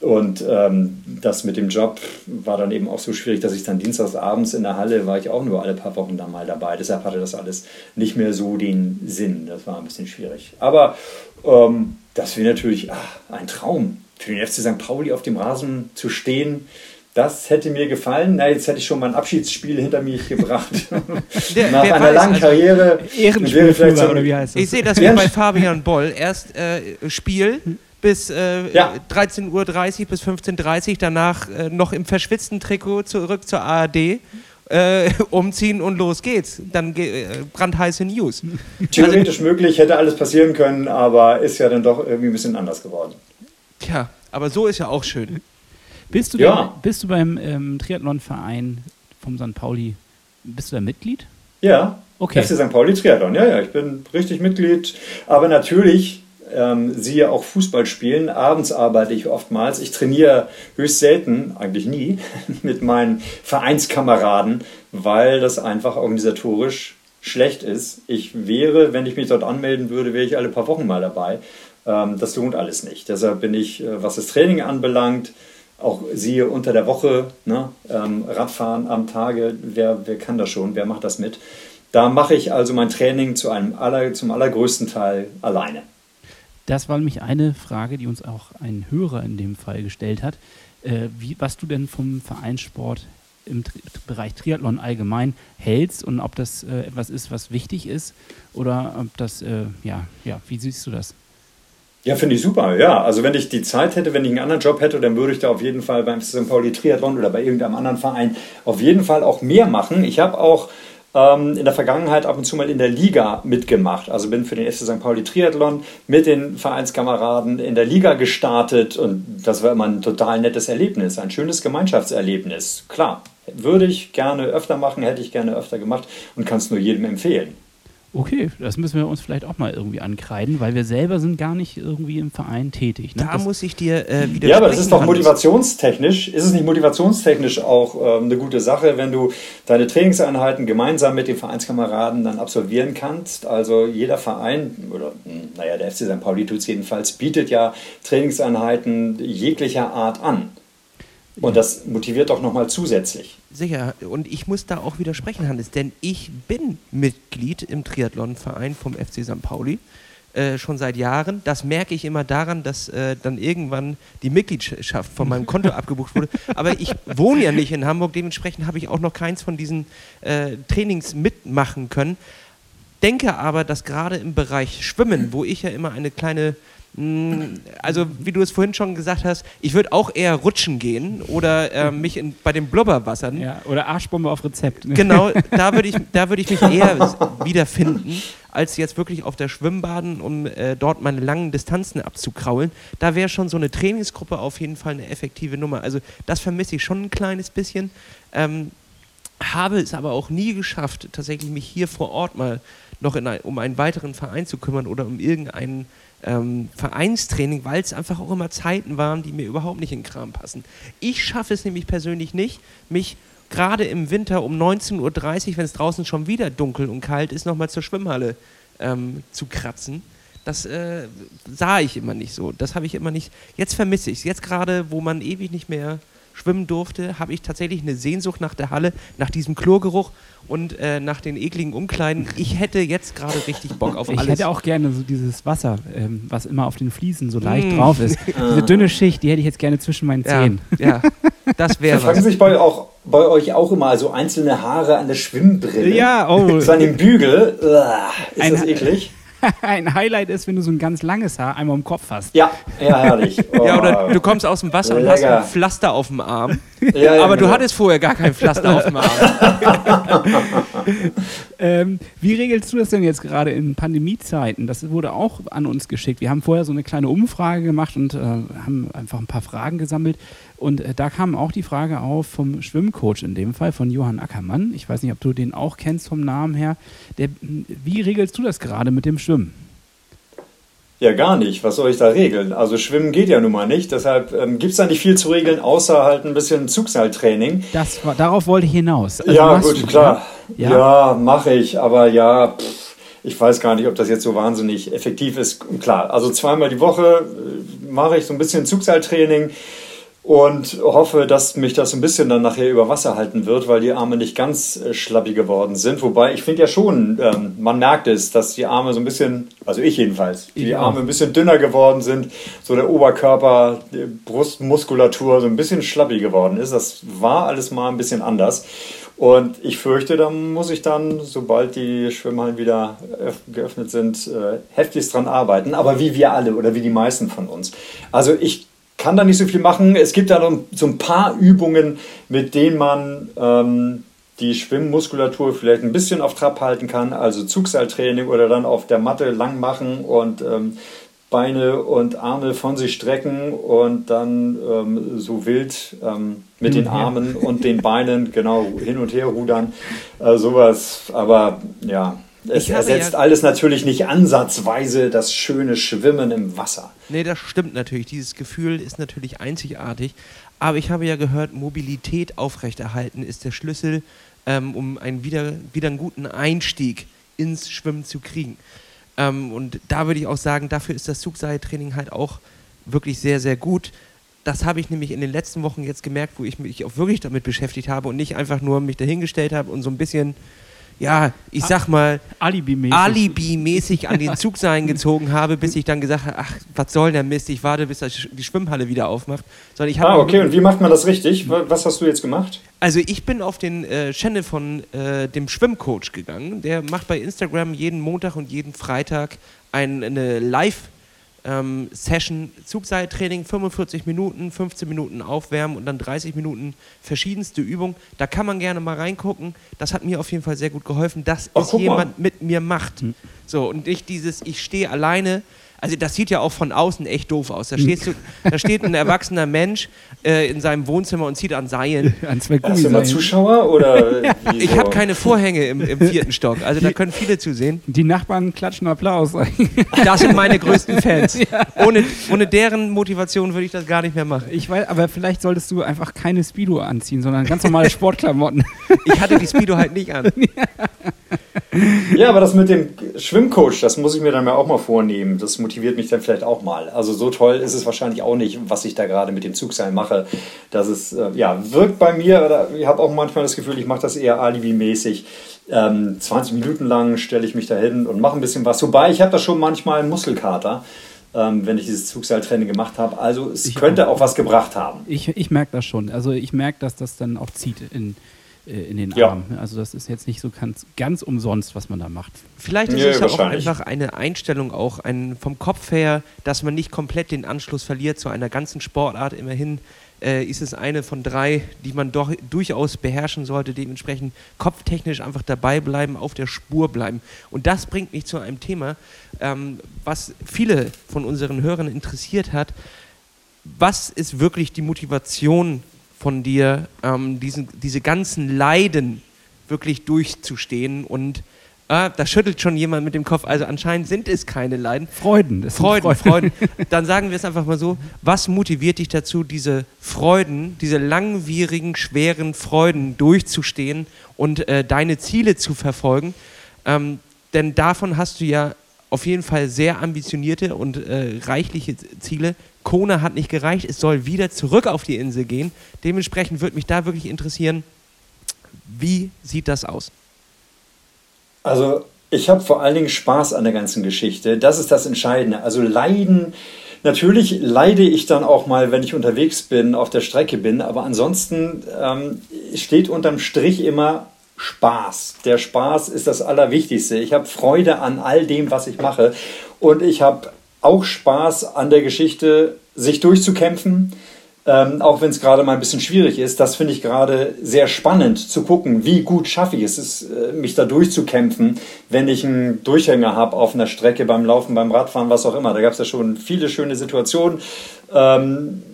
Und ähm, das mit dem Job war dann eben auch so schwierig, dass ich dann dienstags abends in der Halle war ich auch nur alle paar Wochen da mal dabei. Deshalb hatte das alles nicht mehr so den Sinn. Das war ein bisschen schwierig. Aber ähm, das wäre natürlich ach, ein Traum für den FC St. Pauli auf dem Rasen zu stehen das hätte mir gefallen. Na, jetzt hätte ich schon mein Abschiedsspiel hinter mich gebracht. Der, Nach einer weiß, langen also Karriere. Ehrenspiel vielleicht so, oder wie heißt das? Ich sehe das wie bei Fabian Boll. Erst äh, Spiel bis äh, ja. 13.30 Uhr bis 15.30 Uhr, danach äh, noch im verschwitzten Trikot zurück zur ARD. Äh, umziehen und los geht's. Dann äh, brandheiße News. Theoretisch also, möglich, hätte alles passieren können, aber ist ja dann doch irgendwie ein bisschen anders geworden. Tja, aber so ist ja auch schön. Bist du, ja. da, bist du beim ähm, Triathlonverein vom St. Pauli, bist du da Mitglied? Ja, okay. FC St. Pauli Triathlon, ja, ja, ich bin richtig Mitglied. Aber natürlich, ähm, siehe auch Fußball spielen, abends arbeite ich oftmals. Ich trainiere höchst selten, eigentlich nie, mit meinen Vereinskameraden, weil das einfach organisatorisch schlecht ist. Ich wäre, wenn ich mich dort anmelden würde, wäre ich alle paar Wochen mal dabei. Ähm, das lohnt alles nicht. Deshalb bin ich, äh, was das Training anbelangt, auch siehe unter der Woche, ne, ähm, Radfahren am Tage, wer, wer kann das schon, wer macht das mit? Da mache ich also mein Training zu einem aller, zum allergrößten Teil alleine. Das war nämlich eine Frage, die uns auch ein Hörer in dem Fall gestellt hat. Äh, wie, was du denn vom Vereinssport im Tri Bereich Triathlon allgemein hältst und ob das äh, etwas ist, was wichtig ist oder ob das, äh, ja, ja, wie siehst du das? Ja, finde ich super. Ja, also wenn ich die Zeit hätte, wenn ich einen anderen Job hätte, dann würde ich da auf jeden Fall beim St. Pauli Triathlon oder bei irgendeinem anderen Verein auf jeden Fall auch mehr machen. Ich habe auch ähm, in der Vergangenheit ab und zu mal in der Liga mitgemacht. Also bin für den FC St. Pauli Triathlon mit den Vereinskameraden in der Liga gestartet und das war immer ein total nettes Erlebnis, ein schönes Gemeinschaftserlebnis. Klar, würde ich gerne öfter machen, hätte ich gerne öfter gemacht und kann es nur jedem empfehlen. Okay, das müssen wir uns vielleicht auch mal irgendwie ankreiden, weil wir selber sind gar nicht irgendwie im Verein tätig. Ne? Da das muss ich dir äh, wieder. Ja, aber das ist doch motivationstechnisch. Ist es nicht motivationstechnisch auch ähm, eine gute Sache, wenn du deine Trainingseinheiten gemeinsam mit den Vereinskameraden dann absolvieren kannst? Also jeder Verein, oder hm, naja, der FC St. Pauli tut es jedenfalls, bietet ja Trainingseinheiten jeglicher Art an. Und das motiviert doch nochmal zusätzlich. Sicher. Und ich muss da auch widersprechen, Hannes, denn ich bin Mitglied im Triathlonverein vom FC St. Pauli. Äh, schon seit Jahren. Das merke ich immer daran, dass äh, dann irgendwann die Mitgliedschaft von meinem Konto abgebucht wurde. Aber ich wohne ja nicht in Hamburg, dementsprechend habe ich auch noch keins von diesen äh, Trainings mitmachen können. Denke aber, dass gerade im Bereich Schwimmen, wo ich ja immer eine kleine also, wie du es vorhin schon gesagt hast, ich würde auch eher rutschen gehen oder äh, mich in, bei den Blubberwassern. Ja, oder Arschbombe auf Rezept. Ne? Genau, da würde ich, würd ich mich eher wiederfinden, als jetzt wirklich auf der Schwimmbaden, um äh, dort meine langen Distanzen abzukraulen. Da wäre schon so eine Trainingsgruppe auf jeden Fall eine effektive Nummer. Also, das vermisse ich schon ein kleines bisschen. Ähm, habe es aber auch nie geschafft, tatsächlich mich hier vor Ort mal noch ein, um einen weiteren Verein zu kümmern oder um irgendeinen ähm, Vereinstraining, weil es einfach auch immer Zeiten waren, die mir überhaupt nicht in den Kram passen. Ich schaffe es nämlich persönlich nicht, mich gerade im Winter um 19.30 Uhr, wenn es draußen schon wieder dunkel und kalt ist, nochmal zur Schwimmhalle ähm, zu kratzen. Das äh, sah ich immer nicht so. Das habe ich immer nicht. Jetzt vermisse ich es. Jetzt gerade, wo man ewig nicht mehr schwimmen durfte, habe ich tatsächlich eine Sehnsucht nach der Halle, nach diesem Chlorgeruch und äh, nach den ekligen Umkleiden. Ich hätte jetzt gerade richtig Bock auf alles. Ich hätte auch gerne so dieses Wasser, ähm, was immer auf den Fliesen so leicht mm. drauf ist. Diese dünne Schicht, die hätte ich jetzt gerne zwischen meinen Zähnen. Ja, ja. das wäre was. Fangen sich bei, auch, bei euch auch immer so einzelne Haare an der Schwimmbrille. Ja, oh. So an dem Bügel. Uah, ist Ein, das eklig? ein Highlight ist, wenn du so ein ganz langes Haar einmal im Kopf hast. Ja, ja, herrlich. Oh. Ja, oder du kommst aus dem Wasser Lecker. und hast ein Pflaster auf dem Arm. Ja, ja, aber genau. du hattest vorher gar kein Pflaster auf dem Arm. ähm, wie regelst du das denn jetzt gerade in Pandemiezeiten? Das wurde auch an uns geschickt. Wir haben vorher so eine kleine Umfrage gemacht und äh, haben einfach ein paar Fragen gesammelt. Und äh, da kam auch die Frage auf vom Schwimmcoach in dem Fall, von Johann Ackermann. Ich weiß nicht, ob du den auch kennst vom Namen her. Der, wie regelst du das gerade mit dem Schwimmen? Ja, gar nicht. Was soll ich da regeln? Also Schwimmen geht ja nun mal nicht. Deshalb ähm, gibt es da nicht viel zu regeln, außer halt ein bisschen Zugseiltraining. Das, darauf wollte ich hinaus. Also ja, gut, du, klar. Ja, ja mache ich. Aber ja, pff, ich weiß gar nicht, ob das jetzt so wahnsinnig effektiv ist. Klar, also zweimal die Woche äh, mache ich so ein bisschen Zugseiltraining und hoffe, dass mich das ein bisschen dann nachher über Wasser halten wird, weil die Arme nicht ganz äh, schlappi geworden sind. Wobei ich finde ja schon, ähm, man merkt es, dass die Arme so ein bisschen, also ich jedenfalls, die Arme ein bisschen dünner geworden sind, so der Oberkörper, die Brustmuskulatur so ein bisschen schlappi geworden ist. Das war alles mal ein bisschen anders. Und ich fürchte, da muss ich dann, sobald die Schwimmhallen wieder geöffnet sind, äh, heftigst dran arbeiten. Aber wie wir alle oder wie die meisten von uns. Also ich kann da nicht so viel machen. Es gibt da noch so ein paar Übungen, mit denen man ähm, die Schwimmmuskulatur vielleicht ein bisschen auf Trab halten kann. Also Zugseiltraining oder dann auf der Matte lang machen und ähm, Beine und Arme von sich strecken und dann ähm, so wild ähm, mit den Armen und den Beinen genau hin und her rudern. Äh, sowas. Aber ja, es ersetzt ja alles natürlich nicht ansatzweise das schöne Schwimmen im Wasser. Nee, das stimmt natürlich. Dieses Gefühl ist natürlich einzigartig. Aber ich habe ja gehört, Mobilität aufrechterhalten ist der Schlüssel, ähm, um einen wieder, wieder einen guten Einstieg ins Schwimmen zu kriegen. Ähm, und da würde ich auch sagen, dafür ist das Zugseiltraining halt auch wirklich sehr, sehr gut. Das habe ich nämlich in den letzten Wochen jetzt gemerkt, wo ich mich auch wirklich damit beschäftigt habe und nicht einfach nur mich dahingestellt habe und so ein bisschen ja, ich sag mal, Alibi-mäßig Alibi an den Zugseilen gezogen habe, bis ich dann gesagt habe, ach, was soll der Mist, ich warte, bis die Schwimmhalle wieder aufmacht. Sondern ich ah, okay, und wie macht man das richtig? Was hast du jetzt gemacht? Also ich bin auf den äh, Channel von äh, dem Schwimmcoach gegangen. Der macht bei Instagram jeden Montag und jeden Freitag ein, eine Live- ähm, Session Zugseiltraining, 45 Minuten, 15 Minuten aufwärmen und dann 30 Minuten verschiedenste Übungen. Da kann man gerne mal reingucken. Das hat mir auf jeden Fall sehr gut geholfen, dass Ach, es jemand mit mir macht. Mhm. So, und nicht dieses, ich stehe alleine Also das sieht ja auch von außen echt doof aus. Da, stehst du, da steht ein erwachsener Mensch äh, in seinem Wohnzimmer und zieht an Seilen. An zwei Hast du mal Zuschauer oder? ja. Ich habe keine Vorhänge im, im, vierten Stock. Also da können viele zusehen. Die Nachbarn klatschen Applaus. Das sind meine größten Fans. Ohne, ohne deren Motivation würde ich das gar nicht mehr machen. Ich weiß, aber vielleicht solltest du einfach keine Speedo anziehen, sondern ganz normale Sportklamotten. Ich hatte die Speedo halt nicht an. Ja, aber das mit dem Schwimmcoach, das muss ich mir dann auch mal vornehmen. Das motiviert mich dann vielleicht auch mal. Also so toll ist es wahrscheinlich auch nicht, was ich da gerade mit dem Zugseil mache. Das ist, äh, ja, wirkt bei mir, oder ich habe auch manchmal das Gefühl, ich mache das eher alibi-mäßig. Ähm, 20 Minuten lang stelle ich mich da hin und mache ein bisschen was. Wobei, ich habe da schon manchmal einen Muskelkater. Ähm, wenn ich dieses Zugseiltraining gemacht habe. Also es ich könnte auch, auch was gebracht haben. Ich, ich merke das schon. Also ich merke, dass das dann auch zieht in, in den Arm. Ja. Also das ist jetzt nicht so ganz, ganz umsonst, was man da macht. Vielleicht ist es ja auch einfach eine Einstellung auch ein, vom Kopf her, dass man nicht komplett den Anschluss verliert zu einer ganzen Sportart. Immerhin äh, ist es eine von drei, die man doch durchaus beherrschen sollte. Dementsprechend kopftechnisch einfach dabei bleiben, auf der Spur bleiben. Und das bringt mich zu einem Thema, ähm, was viele von unseren Hörern interessiert hat. Was ist wirklich die Motivation von dir, ähm, diesen, diese ganzen Leiden wirklich durchzustehen und Ah, da schüttelt schon jemand mit dem Kopf. Also anscheinend sind es keine Leiden. Freuden. Freuden, Freuden, Freuden. Dann sagen wir es einfach mal so. Was motiviert dich dazu, diese Freuden, diese langwierigen, schweren Freuden durchzustehen und äh, deine Ziele zu verfolgen? Ähm, denn davon hast du ja auf jeden Fall sehr ambitionierte und äh, reichliche Ziele. Kona hat nicht gereicht, es soll wieder zurück auf die Insel gehen. Dementsprechend würde mich da wirklich interessieren, wie sieht das aus? Also ich habe vor allen Dingen Spaß an der ganzen Geschichte. Das ist das Entscheidende. Also Leiden, natürlich leide ich dann auch mal, wenn ich unterwegs bin, auf der Strecke bin, aber ansonsten ähm, steht unterm Strich immer Spaß. Der Spaß ist das Allerwichtigste. Ich habe Freude an all dem, was ich mache. Und ich habe auch Spaß an der Geschichte, sich durchzukämpfen. Ähm, auch wenn es gerade mal ein bisschen schwierig ist, das finde ich gerade sehr spannend zu gucken, wie gut schaffe ich es, ist, äh, mich da durchzukämpfen, wenn ich einen Durchhänger habe auf einer Strecke beim Laufen, beim Radfahren, was auch immer. Da gab es ja schon viele schöne Situationen, ähm,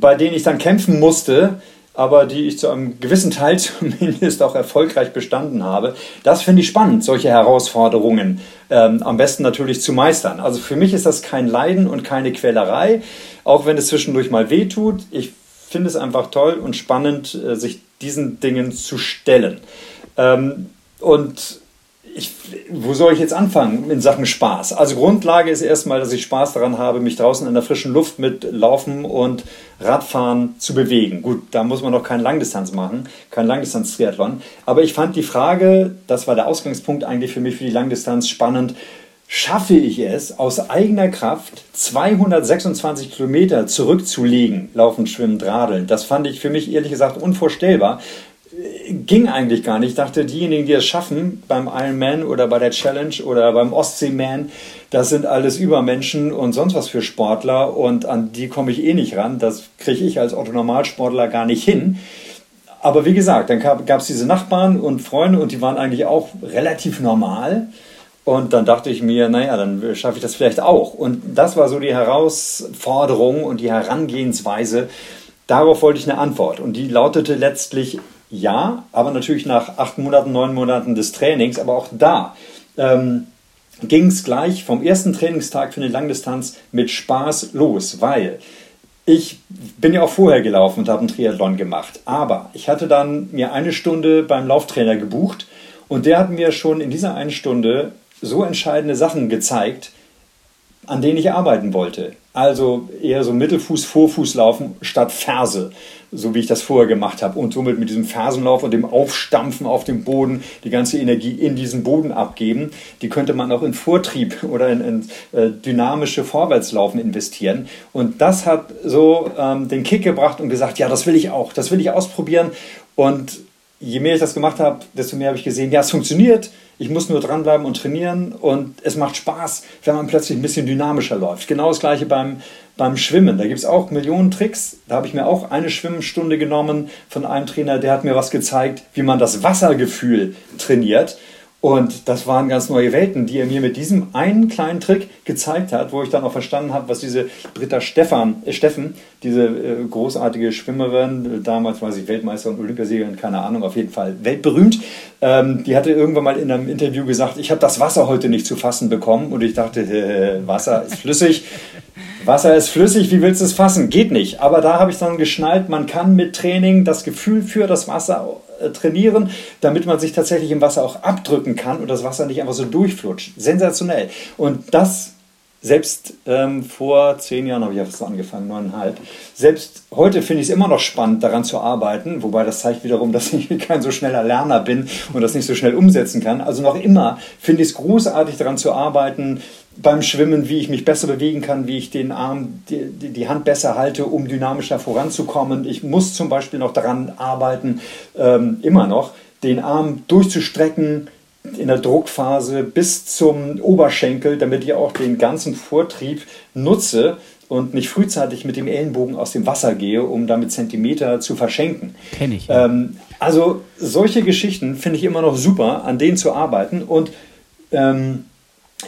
bei denen ich dann kämpfen musste, aber die ich zu einem gewissen Teil zumindest auch erfolgreich bestanden habe. Das finde ich spannend, solche Herausforderungen ähm, am besten natürlich zu meistern. Also für mich ist das kein Leiden und keine Quälerei, auch wenn es zwischendurch mal wehtut. Ich finde es einfach toll und spannend, äh, sich diesen Dingen zu stellen. Ähm, und ich, wo soll ich jetzt anfangen in Sachen Spaß? Also Grundlage ist erstmal, dass ich Spaß daran habe, mich draußen in der frischen Luft mit Laufen und Radfahren zu bewegen. Gut, da muss man noch keine Langdistanz machen, kein Langdistanz-Triathlon. Aber ich fand die Frage, das war der Ausgangspunkt eigentlich für mich für die Langdistanz spannend. Schaffe ich es, aus eigener Kraft 226 Kilometer zurückzulegen, laufen, schwimmen, radeln? Das fand ich für mich ehrlich gesagt unvorstellbar ging eigentlich gar nicht. Ich dachte, diejenigen, die es schaffen beim Ironman oder bei der Challenge oder beim Ostseeman, das sind alles Übermenschen und sonst was für Sportler und an die komme ich eh nicht ran. Das kriege ich als Otto-Normalsportler gar nicht hin. Aber wie gesagt, dann gab es diese Nachbarn und Freunde und die waren eigentlich auch relativ normal. Und dann dachte ich mir, naja, dann schaffe ich das vielleicht auch. Und das war so die Herausforderung und die Herangehensweise. Darauf wollte ich eine Antwort. Und die lautete letztlich, ja, aber natürlich nach acht Monaten, neun Monaten des Trainings. Aber auch da ähm, ging es gleich vom ersten Trainingstag für eine Langdistanz mit Spaß los, weil ich bin ja auch vorher gelaufen und habe einen Triathlon gemacht. Aber ich hatte dann mir eine Stunde beim Lauftrainer gebucht und der hat mir schon in dieser einen Stunde so entscheidende Sachen gezeigt, an denen ich arbeiten wollte. Also eher so Mittelfuß, Vorfuß laufen statt Ferse, so wie ich das vorher gemacht habe. Und somit mit diesem Fersenlauf und dem Aufstampfen auf dem Boden die ganze Energie in diesen Boden abgeben. Die könnte man auch in Vortrieb oder in, in äh, dynamische Vorwärtslaufen investieren. Und das hat so ähm, den Kick gebracht und gesagt, ja, das will ich auch, das will ich ausprobieren. Und je mehr ich das gemacht habe, desto mehr habe ich gesehen, ja, es funktioniert. Ich muss nur dranbleiben und trainieren und es macht Spaß, wenn man plötzlich ein bisschen dynamischer läuft. Genau das gleiche beim, beim Schwimmen. Da gibt es auch Millionen Tricks. Da habe ich mir auch eine Schwimmstunde genommen von einem Trainer, der hat mir was gezeigt, wie man das Wassergefühl trainiert. Und das waren ganz neue Welten, die er mir mit diesem einen kleinen Trick gezeigt hat, wo ich dann auch verstanden habe, was diese Britta Stefan, äh Steffen, diese äh, großartige Schwimmerin, damals war sie Weltmeister und Olympiasiegerin, keine Ahnung, auf jeden Fall weltberühmt, ähm, die hatte irgendwann mal in einem Interview gesagt, ich habe das Wasser heute nicht zu fassen bekommen. Und ich dachte, äh, Wasser ist flüssig. Wasser ist flüssig, wie willst du es fassen? Geht nicht. Aber da habe ich dann geschnallt, man kann mit Training das Gefühl für das Wasser äh, trainieren, damit man sich tatsächlich im Wasser auch abdrücken kann und das Wasser nicht einfach so durchflutscht. Sensationell. Und das selbst ähm, vor zehn Jahren habe ich ja fast angefangen, neuneinhalb. Selbst heute finde ich es immer noch spannend, daran zu arbeiten, wobei das zeigt wiederum, dass ich kein so schneller Lerner bin und das nicht so schnell umsetzen kann. Also noch immer finde ich es großartig, daran zu arbeiten, beim Schwimmen, wie ich mich besser bewegen kann, wie ich den Arm, die, die Hand besser halte, um dynamischer voranzukommen. Ich muss zum Beispiel noch daran arbeiten, ähm, immer noch, den Arm durchzustrecken in der Druckphase bis zum Oberschenkel, damit ich auch den ganzen Vortrieb nutze und nicht frühzeitig mit dem Ellenbogen aus dem Wasser gehe, um damit Zentimeter zu verschenken. Kenne ich. Ähm, also solche Geschichten finde ich immer noch super, an denen zu arbeiten und ähm,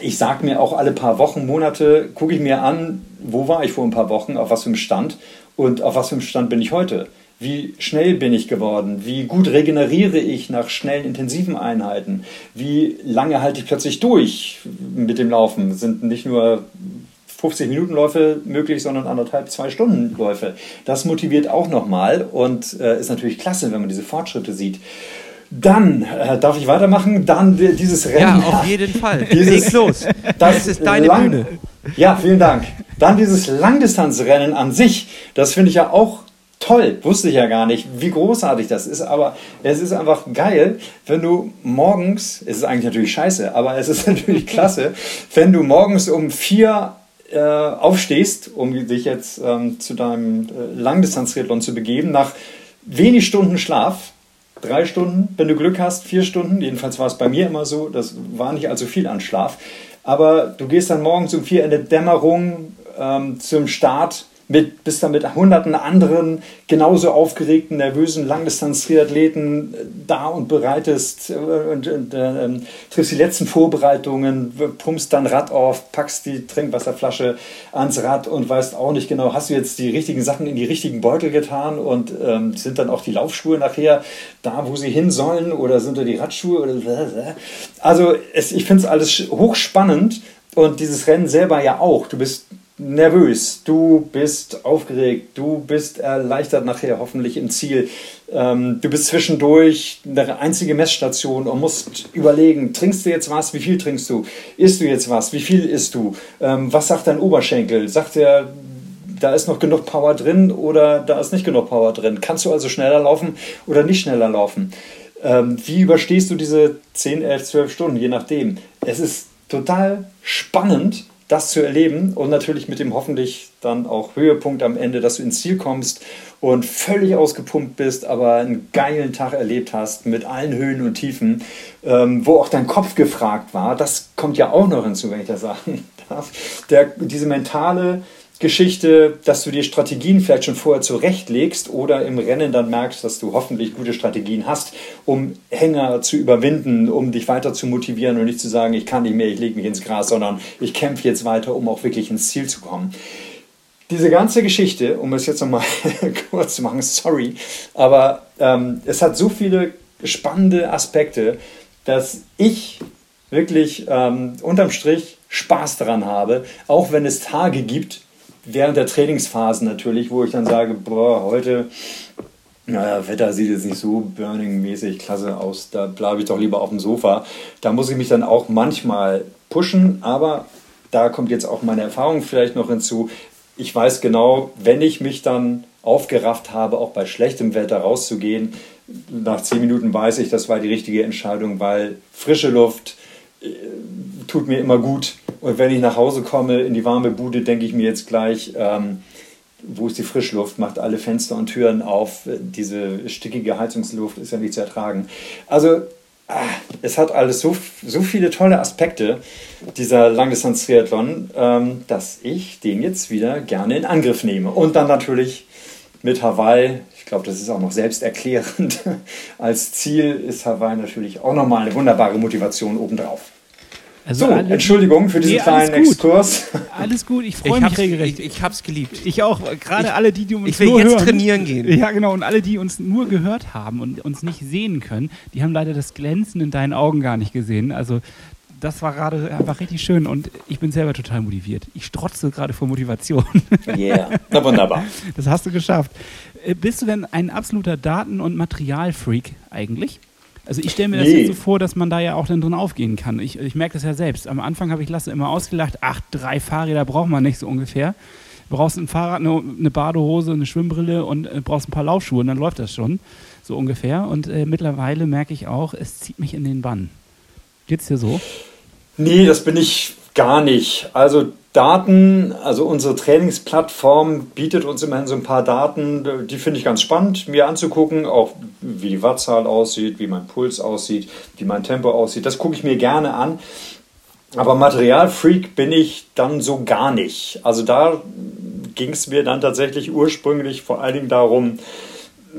ich sage mir auch alle paar Wochen, Monate, gucke ich mir an, wo war ich vor ein paar Wochen, auf was für einem Stand und auf was für einem Stand bin ich heute. Wie schnell bin ich geworden? Wie gut regeneriere ich nach schnellen, intensiven Einheiten? Wie lange halte ich plötzlich durch mit dem Laufen? Sind nicht nur 50 Minuten Läufe möglich, sondern anderthalb, zwei Stunden Läufe. Das motiviert auch nochmal und äh, ist natürlich klasse, wenn man diese Fortschritte sieht. Dann äh, darf ich weitermachen. Dann dieses Rennen. Ja, auf jeden Fall. Dieses, los. Das ist deine Lang Bühne. Ja, vielen Dank. Dann dieses Langdistanzrennen an sich. Das finde ich ja auch toll. Wusste ich ja gar nicht, wie großartig das ist. Aber es ist einfach geil, wenn du morgens, es ist eigentlich natürlich scheiße, aber es ist natürlich klasse, wenn du morgens um vier äh, aufstehst, um dich jetzt ähm, zu deinem äh, Langdistanztriathlon zu begeben, nach wenig Stunden Schlaf drei Stunden, wenn du Glück hast, vier Stunden. Jedenfalls war es bei mir immer so. Das war nicht allzu viel an Schlaf. Aber du gehst dann morgens um vier in der Dämmerung ähm, zum Start mit, bist dann mit hunderten anderen genauso aufgeregten, nervösen Langdistanz-Triathleten äh, da und bereitest äh, und, und äh, ähm, triffst die letzten Vorbereitungen, pumpst dann Rad auf, packst die Trinkwasserflasche ans Rad und weißt auch nicht genau, hast du jetzt die richtigen Sachen in die richtigen Beutel getan und ähm, sind dann auch die Laufschuhe nachher da, wo sie hin sollen oder sind da die Radschuhe? Oder, also es, ich finde es alles hochspannend und dieses Rennen selber ja auch. Du bist nervös, du bist aufgeregt, du bist erleichtert nachher hoffentlich im Ziel. Ähm, du bist zwischendurch eine einzige Messstation und musst überlegen, trinkst du jetzt was, wie viel trinkst du, isst du jetzt was, wie viel isst du, ähm, was sagt dein Oberschenkel, sagt er, da ist noch genug Power drin oder da ist nicht genug Power drin. Kannst du also schneller laufen oder nicht schneller laufen? Ähm, wie überstehst du diese 10, 11, 12 Stunden, je nachdem? Es ist total spannend das zu erleben und natürlich mit dem hoffentlich dann auch Höhepunkt am Ende, dass du ins Ziel kommst und völlig ausgepumpt bist, aber einen geilen Tag erlebt hast mit allen Höhen und Tiefen, ähm, wo auch dein Kopf gefragt war. Das kommt ja auch noch hinzu, wenn ich das sagen darf. Der, diese mentale Geschichte, dass du dir Strategien vielleicht schon vorher zurechtlegst oder im Rennen dann merkst, dass du hoffentlich gute Strategien hast, um Hänger zu überwinden, um dich weiter zu motivieren und nicht zu sagen, ich kann nicht mehr, ich lege mich ins Gras, sondern ich kämpfe jetzt weiter, um auch wirklich ins Ziel zu kommen. Diese ganze Geschichte, um es jetzt nochmal kurz zu machen, sorry, aber ähm, es hat so viele spannende Aspekte, dass ich wirklich ähm, unterm Strich Spaß daran habe, auch wenn es Tage gibt, während der Trainingsphasen natürlich, wo ich dann sage, boah, heute, naja, Wetter sieht jetzt nicht so burning-mäßig klasse aus, da bleibe ich doch lieber auf dem Sofa. Da muss ich mich dann auch manchmal pushen, aber da kommt jetzt auch meine Erfahrung vielleicht noch hinzu. Ich weiß genau, wenn ich mich dann aufgerafft habe, auch bei schlechtem Wetter rauszugehen, nach zehn Minuten weiß ich, das war die richtige Entscheidung, weil frische Luft äh, tut mir immer gut und wenn ich nach Hause komme in die warme Bude, denke ich mir jetzt gleich, ähm, wo ist die Frischluft, macht alle Fenster und Türen auf. Diese stickige Heizungsluft ist ja nicht zu ertragen. Also ah, es hat alles so, so viele tolle Aspekte, dieser Langdistanz-Triathlon, ähm, dass ich den jetzt wieder gerne in Angriff nehme. Und dann natürlich mit Hawaii. Ich glaube, das ist auch noch selbsterklärend. Als Ziel ist Hawaii natürlich auch nochmal eine wunderbare Motivation obendrauf. Also so, alle, Entschuldigung für diesen nee, kleinen Exkurs. Alles gut, ich freue mich hab's, regelrecht. Ich, ich habe es geliebt. Ich auch, gerade alle, die, die uns Ich will nur jetzt hören, trainieren gehen. Ja, genau, und alle, die uns nur gehört haben und uns nicht sehen können, die haben leider das Glänzen in deinen Augen gar nicht gesehen. Also das war gerade einfach richtig schön und ich bin selber total motiviert. Ich strotze gerade vor Motivation. Ja, yeah. na wunderbar. Das hast du geschafft. Äh, bist du denn ein absoluter Daten- und Materialfreak eigentlich? Also ich stelle mir das jetzt so vor, dass man da ja auch dann drin aufgehen kann. Ich, ich merke das ja selbst. Am Anfang habe ich Lasse immer ausgelacht, ach, drei Fahrräder braucht man nicht so ungefähr. Du brauchst ein Fahrrad, eine, eine Badehose, eine Schwimmbrille und äh, brauchst ein paar Laufschuhe und dann läuft das schon so ungefähr. Und äh, mittlerweile merke ich auch, es zieht mich in den Bann. Geht's dir so? Nee, das bin ich gar nicht. Also Daten, also unsere Trainingsplattform bietet uns immerhin so ein paar Daten, die finde ich ganz spannend, mir anzugucken, auch wie die Wattzahl aussieht, wie mein Puls aussieht, wie mein Tempo aussieht. Das gucke ich mir gerne an. Aber Materialfreak bin ich dann so gar nicht. Also da ging es mir dann tatsächlich ursprünglich vor allen Dingen darum,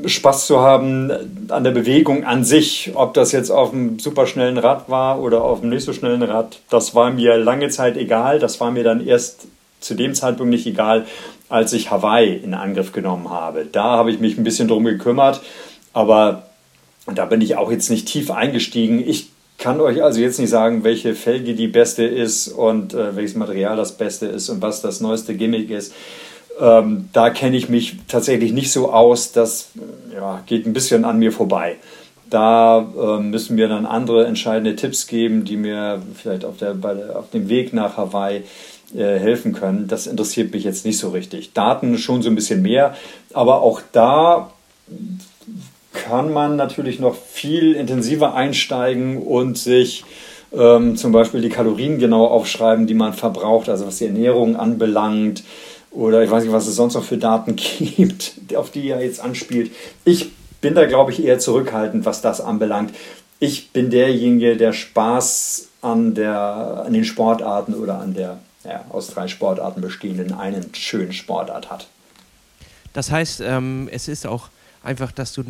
Spaß zu haben an der Bewegung an sich, ob das jetzt auf einem superschnellen Rad war oder auf einem nicht so schnellen Rad, das war mir lange Zeit egal. Das war mir dann erst zu dem Zeitpunkt nicht egal, als ich Hawaii in Angriff genommen habe. Da habe ich mich ein bisschen drum gekümmert, aber da bin ich auch jetzt nicht tief eingestiegen. Ich kann euch also jetzt nicht sagen, welche Felge die beste ist und äh, welches Material das beste ist und was das neueste Gimmick ist. Ähm, da kenne ich mich tatsächlich nicht so aus. Das ja, geht ein bisschen an mir vorbei. Da äh, müssen mir dann andere entscheidende Tipps geben, die mir vielleicht auf, der, der auf dem Weg nach Hawaii äh, helfen können. Das interessiert mich jetzt nicht so richtig. Daten schon so ein bisschen mehr, aber auch da kann man natürlich noch viel intensiver einsteigen und sich ähm, zum Beispiel die Kalorien genau aufschreiben, die man verbraucht, also was die Ernährung anbelangt oder ich weiß nicht, was es sonst noch für Daten gibt, auf die er jetzt anspielt. Ich bin da, glaube ich, eher zurückhaltend, was das anbelangt. Ich bin derjenige, der Spaß an, der, an den Sportarten oder an der ja, aus drei Sportarten bestehenden einen schönen Sportart hat. Das heißt, ähm, es ist auch einfach, dass du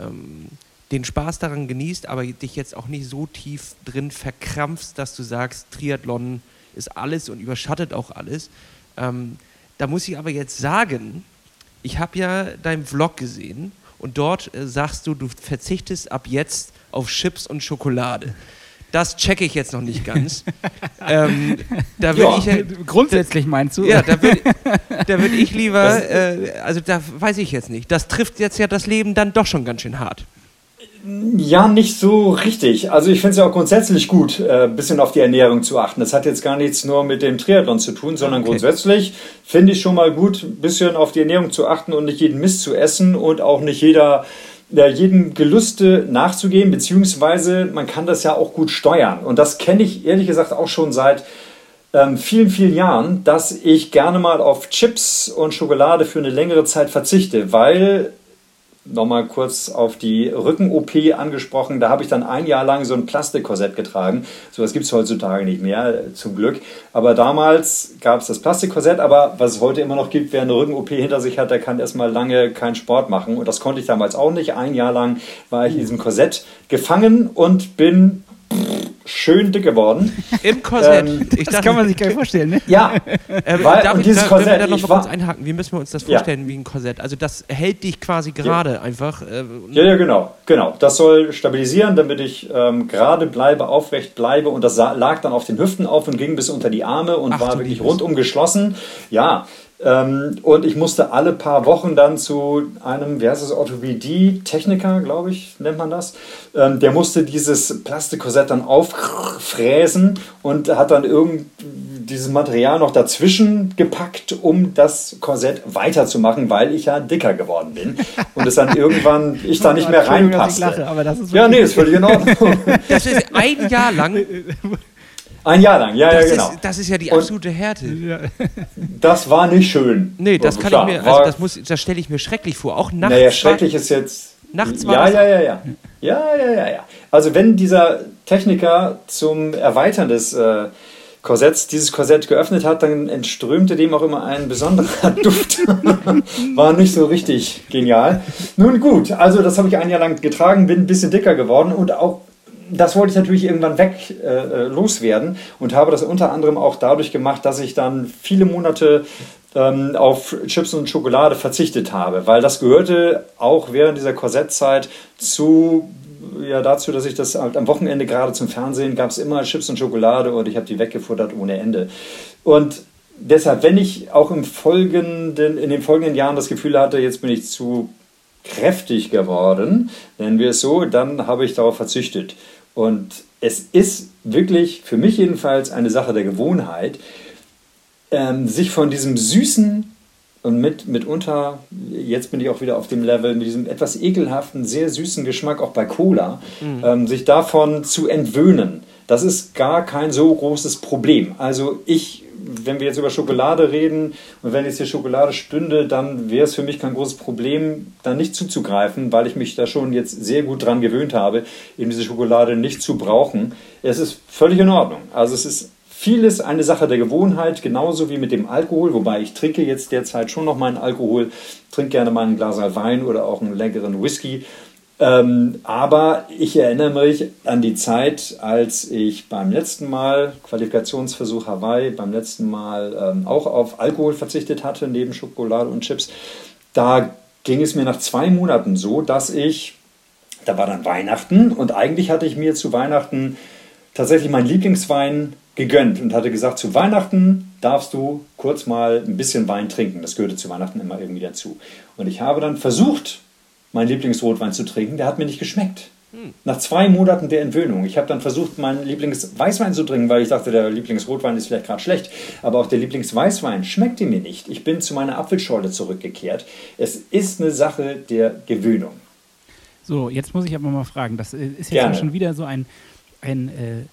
ähm, den Spaß daran genießt, aber dich jetzt auch nicht so tief drin verkrampfst, dass du sagst, Triathlon ist alles und überschattet auch alles. Ähm, da muss ich aber jetzt sagen, ich habe ja deinen Vlog gesehen und dort äh, sagst du, du verzichtest ab jetzt auf Chips und Schokolade. Das checke ich jetzt noch nicht ganz. ähm, da ja, ich, grundsätzlich meinst du? Ja, da würde würd ich lieber, äh, also da weiß ich jetzt nicht. Das trifft jetzt ja das Leben dann doch schon ganz schön hart. Ja, nicht so richtig. Also ich finde es ja auch grundsätzlich gut, ein äh, bisschen auf die Ernährung zu achten. Das hat jetzt gar nichts nur mit dem Triathlon zu tun, sondern okay. grundsätzlich finde ich schon mal gut, ein bisschen auf die Ernährung zu achten und nicht jeden Mist zu essen und auch nicht jeder ja, jedem Gelüste nachzugehen, beziehungsweise man kann das ja auch gut steuern. Und das kenne ich ehrlich gesagt auch schon seit ähm, vielen, vielen Jahren, dass ich gerne mal auf Chips und Schokolade für eine längere Zeit verzichte, weil nochmal kurz auf die Rücken-OP angesprochen. Da habe ich dann ein Jahr lang so ein Plastikkorsett getragen. So was gibt es heutzutage nicht mehr, zum Glück. Aber damals gab es das Plastikkorsett. Aber was es heute immer noch gibt, wer eine Rücken-OP hinter sich hat, der kann erstmal lange keinen Sport machen. Und das konnte ich damals auch nicht. Ein Jahr lang war ich in diesem Korsett gefangen und bin schön dick geworden. Im Korsett. Ähm, das dachte, kann man sich gar nicht vorstellen, ne? Ja. Äh, weil, darf ich, dieses da, Korsett, da noch mal kurz einhaken? Wie müssen wir uns das vorstellen ja. wie ein Korsett? Also das hält dich quasi gerade ja. einfach. Äh, ja, ja, genau. Genau. Das soll stabilisieren, damit ich ähm, gerade bleibe, aufrecht bleibe. Und das lag dann auf den Hüften auf und ging bis unter die Arme und Ach, war wirklich rundum geschlossen. Ja, ähm, und ich musste alle paar Wochen dann zu einem, wie heißt es, Orthopädie-Techniker, glaube ich, nennt man das. Ähm, der musste dieses Plastikkorsett dann auffräsen und hat dann irgend dieses Material noch dazwischen gepackt, um das Korsett weiterzumachen, weil ich ja dicker geworden bin. Und es dann irgendwann, ich da nicht mehr reinpasste. ja, nee, ist völlig in Ordnung. Das ist ein Jahr lang Ein Jahr lang, ja, das ja, genau. Ist, das ist ja die absolute Härte. Das war nicht schön. Nee, das kann Klar, ich mir, also das, muss, das stelle ich mir schrecklich vor. Auch nachts. Naja, schrecklich ist jetzt. Nachts war ja, das ja, ja, ja. Ja, ja, ja, ja. Also wenn dieser Techniker zum Erweitern des, äh, Korsetts dieses Korsett geöffnet hat, dann entströmte dem auch immer ein besonderer Duft. War nicht so richtig genial. Nun gut, also das habe ich ein Jahr lang getragen, bin ein bisschen dicker geworden und auch das wollte ich natürlich irgendwann weg äh, äh, loswerden und habe das unter anderem auch dadurch gemacht, dass ich dann viele Monate ähm, auf Chips und Schokolade verzichtet habe, weil das gehörte auch während dieser Korsettzeit zu ja dazu, dass ich das halt am Wochenende gerade zum Fernsehen gab es immer Chips und Schokolade und ich habe die weggefuttert ohne Ende. Und deshalb, wenn ich auch im folgenden, in den folgenden Jahren das Gefühl hatte, jetzt bin ich zu kräftig geworden, nennen wir es so, dann habe ich darauf verzichtet. Und es ist wirklich für mich jedenfalls eine Sache der Gewohnheit, ähm, sich von diesem süßen und mit, mitunter, jetzt bin ich auch wieder auf dem Level, mit diesem etwas ekelhaften, sehr süßen Geschmack auch bei Cola, mhm. ähm, sich davon zu entwöhnen. Das ist gar kein so großes Problem. Also ich, wenn wir jetzt über Schokolade reden und wenn jetzt hier Schokolade stünde, dann wäre es für mich kein großes Problem, da nicht zuzugreifen, weil ich mich da schon jetzt sehr gut dran gewöhnt habe, eben diese Schokolade nicht zu brauchen. Es ist völlig in Ordnung. Also es ist vieles eine Sache der Gewohnheit, genauso wie mit dem Alkohol, wobei ich trinke jetzt derzeit schon noch meinen Alkohol, trinke gerne mal ein Glas Wein oder auch einen leckeren Whisky. Ähm, aber ich erinnere mich an die Zeit, als ich beim letzten Mal, Qualifikationsversuch Hawaii, beim letzten Mal ähm, auch auf Alkohol verzichtet hatte, neben Schokolade und Chips. Da ging es mir nach zwei Monaten so, dass ich, da war dann Weihnachten und eigentlich hatte ich mir zu Weihnachten tatsächlich meinen Lieblingswein gegönnt und hatte gesagt, zu Weihnachten darfst du kurz mal ein bisschen Wein trinken. Das gehörte zu Weihnachten immer irgendwie dazu. Und ich habe dann versucht, meinen Lieblingsrotwein zu trinken. Der hat mir nicht geschmeckt. Hm. Nach zwei Monaten der Entwöhnung. Ich habe dann versucht, meinen Lieblingsweißwein zu trinken, weil ich dachte, der Lieblingsrotwein ist vielleicht gerade schlecht. Aber auch der Lieblingsweißwein schmeckte mir nicht. Ich bin zu meiner Apfelschorle zurückgekehrt. Es ist eine Sache der Gewöhnung. So, jetzt muss ich aber mal fragen. Das äh, ist jetzt schon wieder so ein, ein äh,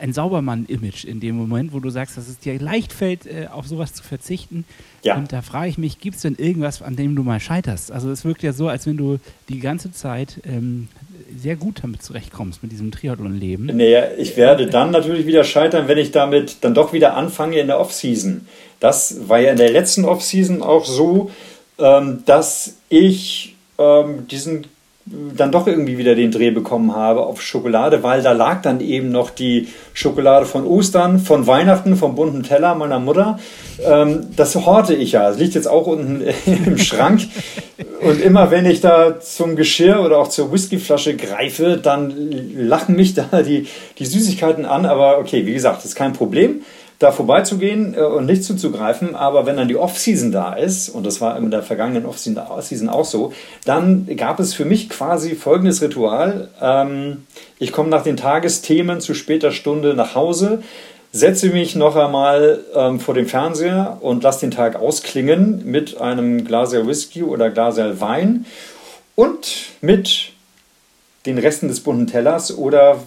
ein Saubermann-Image in dem Moment, wo du sagst, dass es dir leicht fällt, äh, auf sowas zu verzichten. Ja. Und da frage ich mich, gibt es denn irgendwas, an dem du mal scheiterst? Also es wirkt ja so, als wenn du die ganze Zeit ähm, sehr gut damit zurechtkommst, mit diesem Triathlon-Leben. Naja, ich werde dann natürlich wieder scheitern, wenn ich damit dann doch wieder anfange in der Off-Season. Das war ja in der letzten Off-Season auch so, ähm, dass ich ähm, diesen dann doch irgendwie wieder den Dreh bekommen habe auf Schokolade, weil da lag dann eben noch die Schokolade von Ostern, von Weihnachten, vom bunten Teller meiner Mutter. Ähm, das horte ich ja. Es liegt jetzt auch unten im Schrank. Und immer wenn ich da zum Geschirr oder auch zur Whiskyflasche greife, dann lachen mich da die, die Süßigkeiten an. Aber okay, wie gesagt, das ist kein Problem da vorbeizugehen äh, und nicht zuzugreifen. Aber wenn dann die Off-Season da ist, und das war in der vergangenen Off-Season auch so, dann gab es für mich quasi folgendes Ritual. Ähm, ich komme nach den Tagesthemen zu später Stunde nach Hause, setze mich noch einmal ähm, vor dem Fernseher und lasse den Tag ausklingen mit einem Glas Whisky oder Glas Wein und mit den Resten des bunten Tellers oder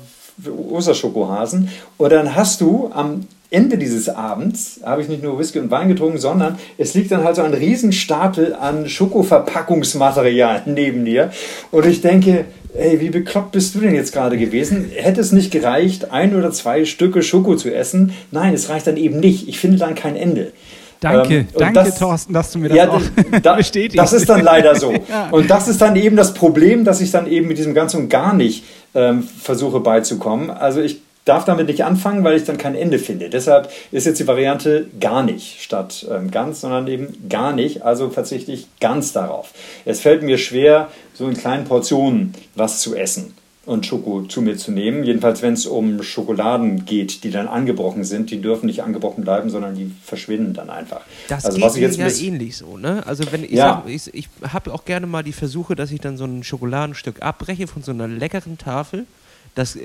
Osterschokohasen. Und dann hast du am Ende dieses Abends habe ich nicht nur Whisky und Wein getrunken, sondern es liegt dann halt so ein Riesenstapel an Schokoverpackungsmaterial neben dir. Und ich denke, ey, wie bekloppt bist du denn jetzt gerade gewesen? Hätte es nicht gereicht, ein oder zwei Stücke Schoko zu essen? Nein, es reicht dann eben nicht. Ich finde dann kein Ende. Danke, ähm, danke das, Thorsten, dass du mir das ja, auch da, bestätigst. Das ist dann leider so. ja. Und das ist dann eben das Problem, dass ich dann eben mit diesem Ganzen und gar nicht ähm, versuche beizukommen. Also ich darf damit nicht anfangen, weil ich dann kein Ende finde. Deshalb ist jetzt die Variante gar nicht statt ähm, ganz, sondern eben gar nicht. Also verzichte ich ganz darauf. Es fällt mir schwer, so in kleinen Portionen was zu essen und Schoko zu mir zu nehmen. Jedenfalls, wenn es um Schokoladen geht, die dann angebrochen sind, die dürfen nicht angebrochen bleiben, sondern die verschwinden dann einfach. Das also, geht was ich jetzt ja ähnlich so, ne? Also wenn ich, ja. Sag, ich, ich habe auch gerne mal die Versuche, dass ich dann so ein Schokoladenstück abbreche von so einer leckeren Tafel. Das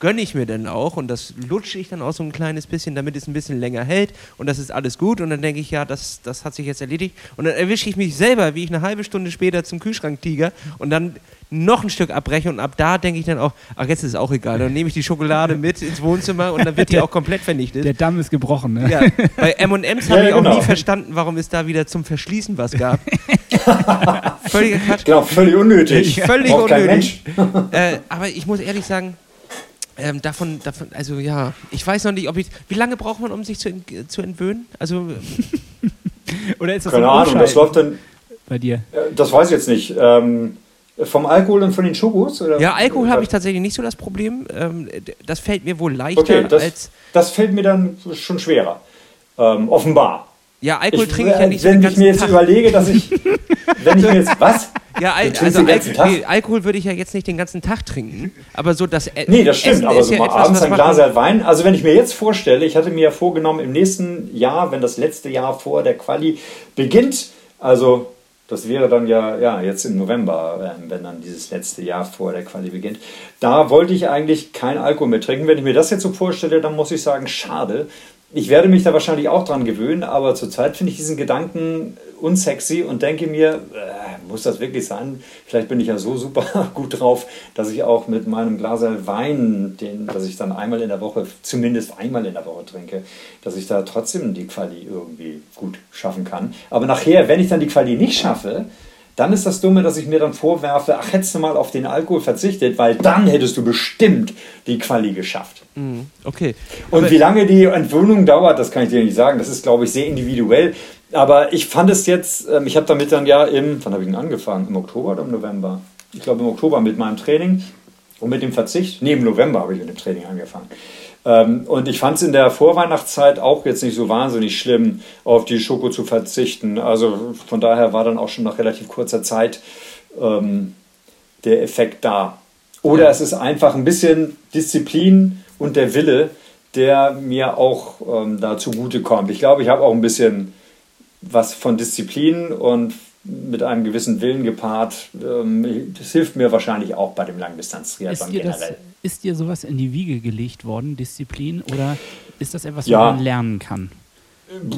gönne ich mir dann auch und das lutsche ich dann auch so ein kleines bisschen, damit es ein bisschen länger hält und das ist alles gut und dann denke ich, ja, das, das hat sich jetzt erledigt und dann erwische ich mich selber, wie ich eine halbe Stunde später zum Kühlschrank tiger und dann noch ein Stück abbreche und ab da denke ich dann auch, ach jetzt ist es auch egal, dann nehme ich die Schokolade mit ins Wohnzimmer und dann wird die auch komplett vernichtet. Der Damm ist gebrochen, ne? Ja, bei M&M's habe ja, ich auch genau. nie verstanden, warum es da wieder zum Verschließen was gab. Völliger Quatsch. Genau, völlig unnötig. Völlig unnötig. äh, aber ich muss ehrlich sagen, Ähm, davon, davon, also ja, ich weiß noch nicht, ob ich. Wie lange braucht man, um sich zu, zu entwöhnen? Also. Oder ist das Keine Ahnung, das läuft dann. Bei dir? Das weiß ich jetzt nicht. Ähm, vom Alkohol und von den Schokos? Oder? Ja, Alkohol habe ich tatsächlich nicht so das Problem. Ähm, das fällt mir wohl leichter okay, das, als. Das fällt mir dann schon schwerer. Ähm, offenbar. Ja, Alkohol ich, trinke ich ja nicht Wenn so ich mir jetzt Tag. überlege, dass ich. wenn ich mir jetzt. Was? Ja, Al also Al nee, Alkohol würde ich ja jetzt nicht den ganzen Tag trinken. Aber so das. E nee, das stimmt. Essen aber so mal ja abends ein Glas Wein. Also, wenn ich mir jetzt vorstelle, ich hatte mir ja vorgenommen, im nächsten Jahr, wenn das letzte Jahr vor der Quali beginnt, also das wäre dann ja, ja jetzt im November, ähm, wenn dann dieses letzte Jahr vor der Quali beginnt. Da wollte ich eigentlich kein Alkohol mehr trinken. Wenn ich mir das jetzt so vorstelle, dann muss ich sagen, schade, ich werde mich da wahrscheinlich auch dran gewöhnen, aber zurzeit finde ich diesen Gedanken unsexy und denke mir, äh, muss das wirklich sein? Vielleicht bin ich ja so super gut drauf, dass ich auch mit meinem Glas Wein, den, das ich dann einmal in der Woche, zumindest einmal in der Woche trinke, dass ich da trotzdem die Quali irgendwie gut schaffen kann. Aber nachher, wenn ich dann die Quali nicht schaffe, dann ist das Dumme, dass ich mir dann vorwerfe, ach, hättest du mal auf den Alkohol verzichtet, weil dann hättest du bestimmt die Quali geschafft. Mhm, okay. Und Aber wie lange die Entwöhnung dauert, das kann ich dir nicht sagen. Das ist, glaube ich, sehr individuell. Aber ich fand es jetzt, ähm, ich habe damit dann ja im, wann habe ich denn angefangen? Im Oktober oder im November? Ich glaube im Oktober mit meinem Training und mit dem Verzicht. Nee, im November habe ich mit dem Training angefangen. Ähm, und ich fand es in der Vorweihnachtszeit auch jetzt nicht so wahnsinnig schlimm, auf die Schoko zu verzichten. Also von daher war dann auch schon nach relativ kurzer Zeit ähm, der Effekt da. Oder ja. es ist einfach ein bisschen Disziplin und der Wille, der mir auch ähm, da zugute kommt. Ich glaube, ich habe auch ein bisschen was von Disziplin und mit einem gewissen Willen gepaart. Ähm, das hilft mir wahrscheinlich auch bei dem Langdistanz-Triathlon generell. Das, ist dir sowas in die Wiege gelegt worden, Disziplin, oder ist das etwas, was ja. man lernen kann?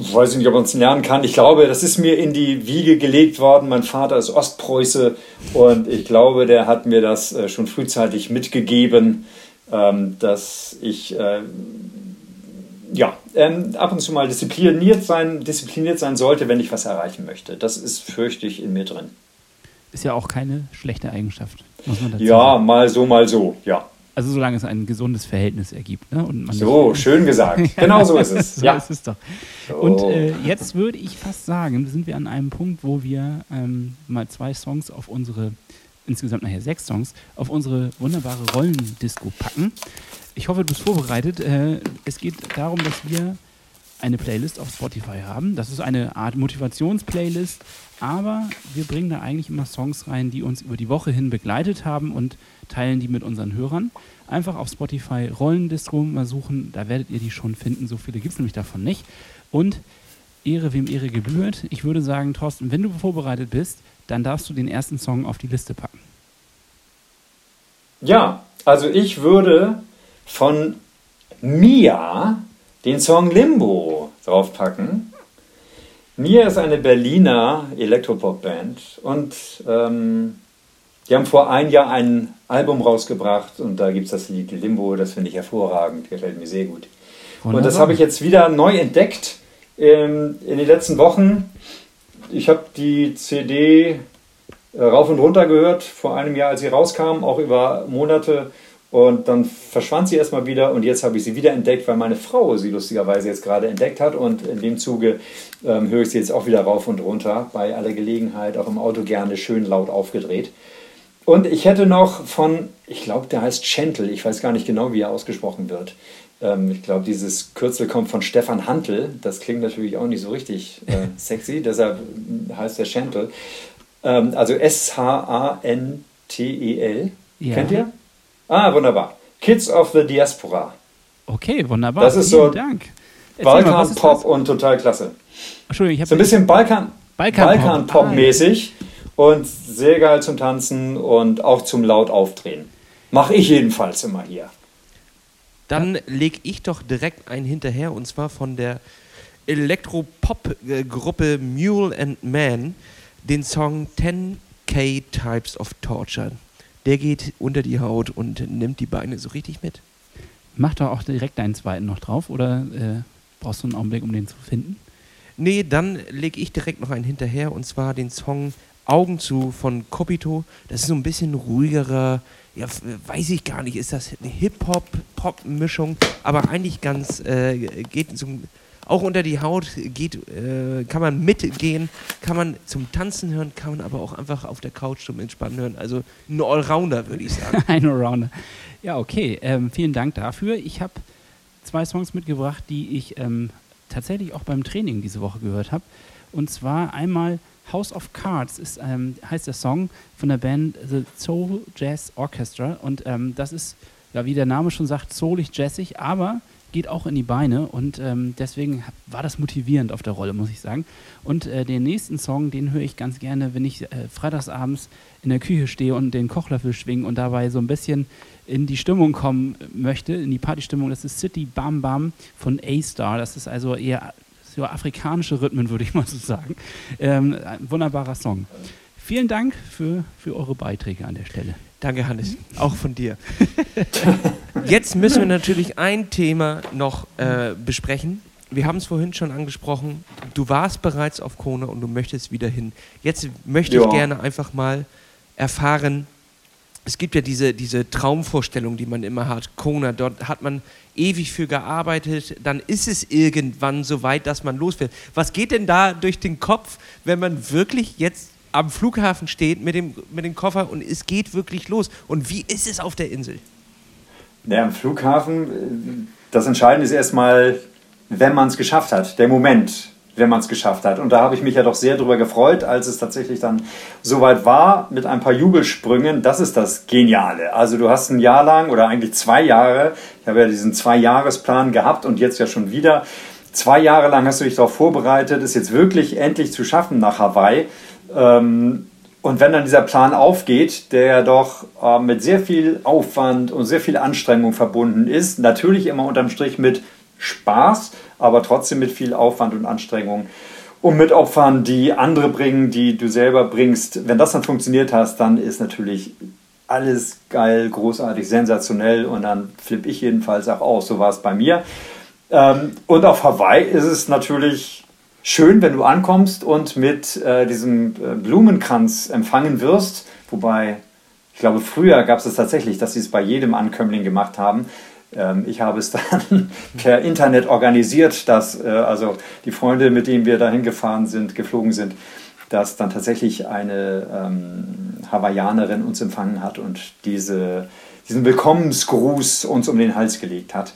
Ich weiß nicht, ob man es lernen kann. Ich glaube, das ist mir in die Wiege gelegt worden. Mein Vater ist Ostpreuße und ich glaube, der hat mir das äh, schon frühzeitig mitgegeben, ähm, dass ich äh, ja, ähm, ab und zu mal diszipliniert sein, diszipliniert sein sollte, wenn ich was erreichen möchte. Das ist, fürchte ich, in mir drin. Ist ja auch keine schlechte Eigenschaft, muss man dazu Ja, sagen. mal so, mal so, ja. Also solange es ein gesundes Verhältnis ergibt. Ne? Und so, schön gesagt. Genau so ist es. so ja. ist es doch. So. Und äh, jetzt würde ich fast sagen, sind wir an einem Punkt, wo wir ähm, mal zwei Songs auf unsere, insgesamt nachher sechs Songs, auf unsere wunderbare Rollendisco packen. Ich hoffe, du bist vorbereitet. Äh, es geht darum, dass wir eine Playlist auf Spotify haben. Das ist eine Art Motivationsplaylist, aber wir bringen da eigentlich immer Songs rein, die uns über die Woche hin begleitet haben und teilen die mit unseren Hörern. Einfach auf Spotify Rollendistro mal suchen, da werdet ihr die schon finden. So viele gibt es nämlich davon nicht. Und Ehre, wem Ehre gebührt. Ich würde sagen, Thorsten, wenn du vorbereitet bist, dann darfst du den ersten Song auf die Liste packen. Ja, also ich würde von Mia den Song Limbo draufpacken. Mia ist eine Berliner Elektropop-Band und ähm, die haben vor ein Jahr ein Album rausgebracht und da gibt es das Lied Limbo, das finde ich hervorragend, gefällt mir sehr gut. Wunderbar. Und das habe ich jetzt wieder neu entdeckt ähm, in den letzten Wochen. Ich habe die CD äh, rauf und runter gehört vor einem Jahr, als sie rauskam, auch über Monate und dann verschwand sie erstmal wieder und jetzt habe ich sie wieder entdeckt, weil meine Frau sie lustigerweise jetzt gerade entdeckt hat. Und in dem Zuge ähm, höre ich sie jetzt auch wieder rauf und runter, bei aller Gelegenheit, auch im Auto gerne schön laut aufgedreht. Und ich hätte noch von, ich glaube, der heißt Schentel, ich weiß gar nicht genau, wie er ausgesprochen wird. Ähm, ich glaube, dieses Kürzel kommt von Stefan Hantel. Das klingt natürlich auch nicht so richtig äh, sexy, deshalb heißt der Schentel. Ähm, also S-H-A-N-T-E-L. Ja. Kennt ihr? Ah, wunderbar. Kids of the Diaspora. Okay, wunderbar. Das ist Vielen so Dank. Balkan-Pop und total klasse. Entschuldigung, ich habe so ein bisschen Balkan, Balkan-Pop-mäßig ah, ja. Und sehr geil zum Tanzen und auch zum laut aufdrehen. Mache ich jedenfalls immer hier. Dann lege ich doch direkt einen hinterher und zwar von der Elektropop-Gruppe Mule and Man den Song 10K Types of Torture der geht unter die Haut und nimmt die Beine so richtig mit. Mach doch auch direkt deinen zweiten noch drauf oder äh, brauchst du einen Augenblick, um den zu finden? Nee, dann lege ich direkt noch einen hinterher und zwar den Song Augen zu von Kopito. Das ist so ein bisschen ruhigerer ja, weiß ich gar nicht, ist das eine Hip-Hop-Pop-Mischung, aber eigentlich ganz, äh, geht so, auch unter die Haut, geht, äh, kann man mitgehen, kann man zum Tanzen hören, kann man aber auch einfach auf der Couch zum Entspannen hören. Also ein Allrounder, würde ich sagen. ein Allrounder. Ja, okay, ähm, vielen Dank dafür. Ich habe zwei Songs mitgebracht, die ich ähm, tatsächlich auch beim Training diese Woche gehört habe. Und zwar einmal House of Cards ist, ähm, heißt der Song von der Band The Soul Jazz Orchestra. Und ähm, das ist, ja, wie der Name schon sagt, soulig jazzig, aber geht auch in die Beine. Und ähm, deswegen war das motivierend auf der Rolle, muss ich sagen. Und äh, den nächsten Song, den höre ich ganz gerne, wenn ich äh, freitagsabends in der Küche stehe und den Kochlöffel schwinge und dabei so ein bisschen in die Stimmung kommen möchte, in die Partystimmung. Das ist City Bam Bam von A-Star. Das ist also eher so afrikanische Rhythmen, würde ich mal so sagen. Ähm, ein wunderbarer Song. Vielen Dank für, für eure Beiträge an der Stelle. Danke, Hannes. Auch von dir. Jetzt müssen wir natürlich ein Thema noch äh, besprechen. Wir haben es vorhin schon angesprochen. Du warst bereits auf Kona und du möchtest wieder hin. Jetzt möchte ja. ich gerne einfach mal erfahren, es gibt ja diese, diese Traumvorstellung, die man immer hat. Kona, dort hat man ewig für gearbeitet, dann ist es irgendwann so weit, dass man losfährt. Was geht denn da durch den Kopf, wenn man wirklich jetzt am Flughafen steht mit dem, mit dem Koffer und es geht wirklich los? Und wie ist es auf der Insel? Ja, am Flughafen, das Entscheidende ist erstmal, wenn man es geschafft hat, der Moment wenn man es geschafft hat. Und da habe ich mich ja doch sehr darüber gefreut, als es tatsächlich dann soweit war, mit ein paar Jubelsprüngen. Das ist das Geniale. Also du hast ein Jahr lang oder eigentlich zwei Jahre, ich habe ja diesen Zwei-Jahres-Plan gehabt und jetzt ja schon wieder, zwei Jahre lang hast du dich darauf vorbereitet, es jetzt wirklich endlich zu schaffen nach Hawaii. Ähm, und wenn dann dieser Plan aufgeht, der ja doch äh, mit sehr viel Aufwand und sehr viel Anstrengung verbunden ist, natürlich immer unterm Strich mit Spaß, aber trotzdem mit viel Aufwand und Anstrengung und mit Opfern, die andere bringen, die du selber bringst. Wenn das dann funktioniert hast, dann ist natürlich alles geil, großartig, sensationell und dann flippe ich jedenfalls auch aus. So war es bei mir. Ähm, und auf Hawaii ist es natürlich schön, wenn du ankommst und mit äh, diesem äh, Blumenkranz empfangen wirst. Wobei, ich glaube, früher gab es es tatsächlich, dass sie es bei jedem Ankömmling gemacht haben. Ähm, ich habe es dann per Internet organisiert, dass äh, also die Freunde, mit denen wir dahin gefahren sind, geflogen sind, dass dann tatsächlich eine ähm, Hawaiianerin uns empfangen hat und diese, diesen Willkommensgruß uns um den Hals gelegt hat.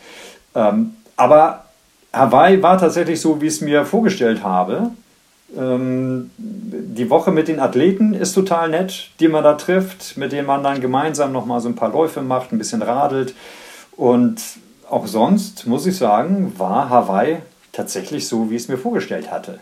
Ähm, aber Hawaii war tatsächlich so, wie ich es mir vorgestellt habe. Ähm, die Woche mit den Athleten ist total nett, die man da trifft, mit denen man dann gemeinsam nochmal so ein paar Läufe macht, ein bisschen radelt. Und auch sonst, muss ich sagen, war Hawaii tatsächlich so, wie ich es mir vorgestellt hatte.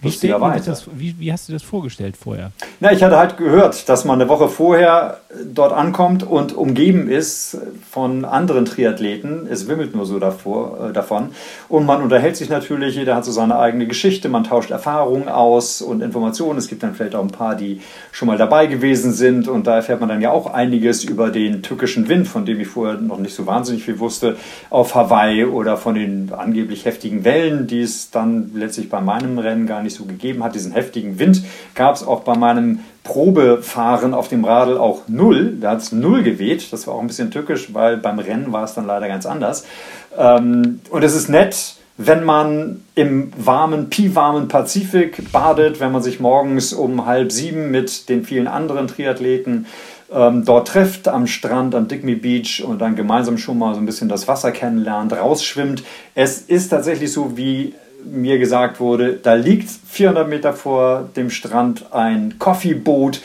Wie, das, wie, wie, hast du das vorgestellt vorher? Na, ich hatte halt gehört, dass man eine Woche vorher dort ankommt und umgeben ist von anderen Triathleten. Es wimmelt nur so davor, äh, davon. Und man unterhält sich natürlich, jeder hat so seine eigene Geschichte, man tauscht Erfahrungen aus und Informationen. Es gibt dann vielleicht auch ein paar, die schon mal dabei gewesen sind. Und da erfährt man dann ja auch einiges über den tückischen Wind, von dem ich vorher noch nicht so wahnsinnig viel wusste, auf Hawaii oder von den angeblich heftigen Wellen, die es dann letztlich bei meinem Rennen gar nicht nicht so gegeben hat. Diesen heftigen Wind gab es auch bei meinem Probefahren auf dem Radl auch null. Da hat es null geweht. Das war auch ein bisschen tückisch, weil beim Rennen war es dann leider ganz anders. Ähm, und es ist nett, wenn man im warmen, piwarmen Pazifik badet, wenn man sich morgens um halb sieben mit den vielen anderen Triathleten ähm, dort trifft am Strand, am Digby Beach und dann gemeinsam schon mal so ein bisschen das Wasser kennenlernt, rausschwimmt. Es ist tatsächlich so, wie mir gesagt wurde, da liegt 400 Meter vor dem Strand ein Coffeeboot,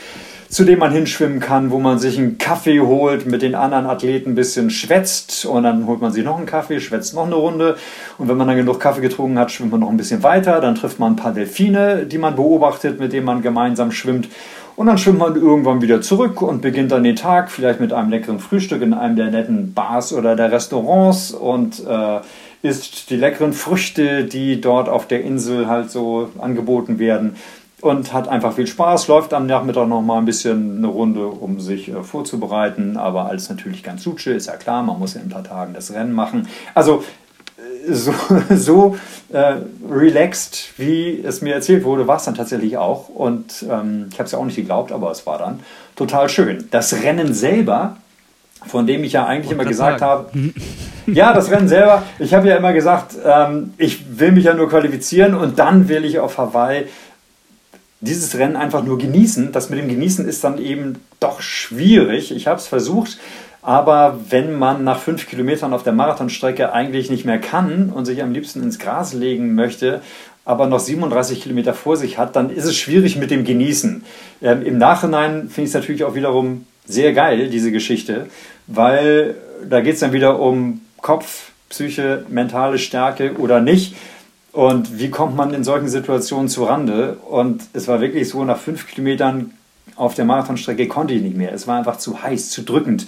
zu dem man hinschwimmen kann, wo man sich einen Kaffee holt, mit den anderen Athleten ein bisschen schwätzt und dann holt man sich noch einen Kaffee, schwätzt noch eine Runde. Und wenn man dann genug Kaffee getrunken hat, schwimmt man noch ein bisschen weiter, dann trifft man ein paar Delfine, die man beobachtet, mit denen man gemeinsam schwimmt. Und dann schwimmt man irgendwann wieder zurück und beginnt dann den Tag vielleicht mit einem leckeren Frühstück in einem der netten Bars oder der Restaurants. Und äh, isst die leckeren Früchte, die dort auf der Insel halt so angeboten werden und hat einfach viel Spaß, läuft am Nachmittag noch mal ein bisschen eine Runde, um sich äh, vorzubereiten, aber alles natürlich ganz suche, ist ja klar, man muss ja in ein paar Tagen das Rennen machen. Also äh, so, so äh, relaxed, wie es mir erzählt wurde, war es dann tatsächlich auch und ähm, ich habe es ja auch nicht geglaubt, aber es war dann total schön. Das Rennen selber von dem ich ja eigentlich immer gesagt sagen. habe, ja, das Rennen selber, ich habe ja immer gesagt, ähm, ich will mich ja nur qualifizieren und dann will ich auf Hawaii dieses Rennen einfach nur genießen. Das mit dem Genießen ist dann eben doch schwierig. Ich habe es versucht, aber wenn man nach fünf Kilometern auf der Marathonstrecke eigentlich nicht mehr kann und sich am liebsten ins Gras legen möchte, aber noch 37 Kilometer vor sich hat, dann ist es schwierig mit dem Genießen. Ähm, Im Nachhinein finde ich es natürlich auch wiederum sehr geil, diese Geschichte, weil da geht es dann wieder um Kopf, Psyche, mentale Stärke oder nicht. Und wie kommt man in solchen Situationen zu Rande? Und es war wirklich so, nach fünf Kilometern auf der Marathonstrecke konnte ich nicht mehr. Es war einfach zu heiß, zu drückend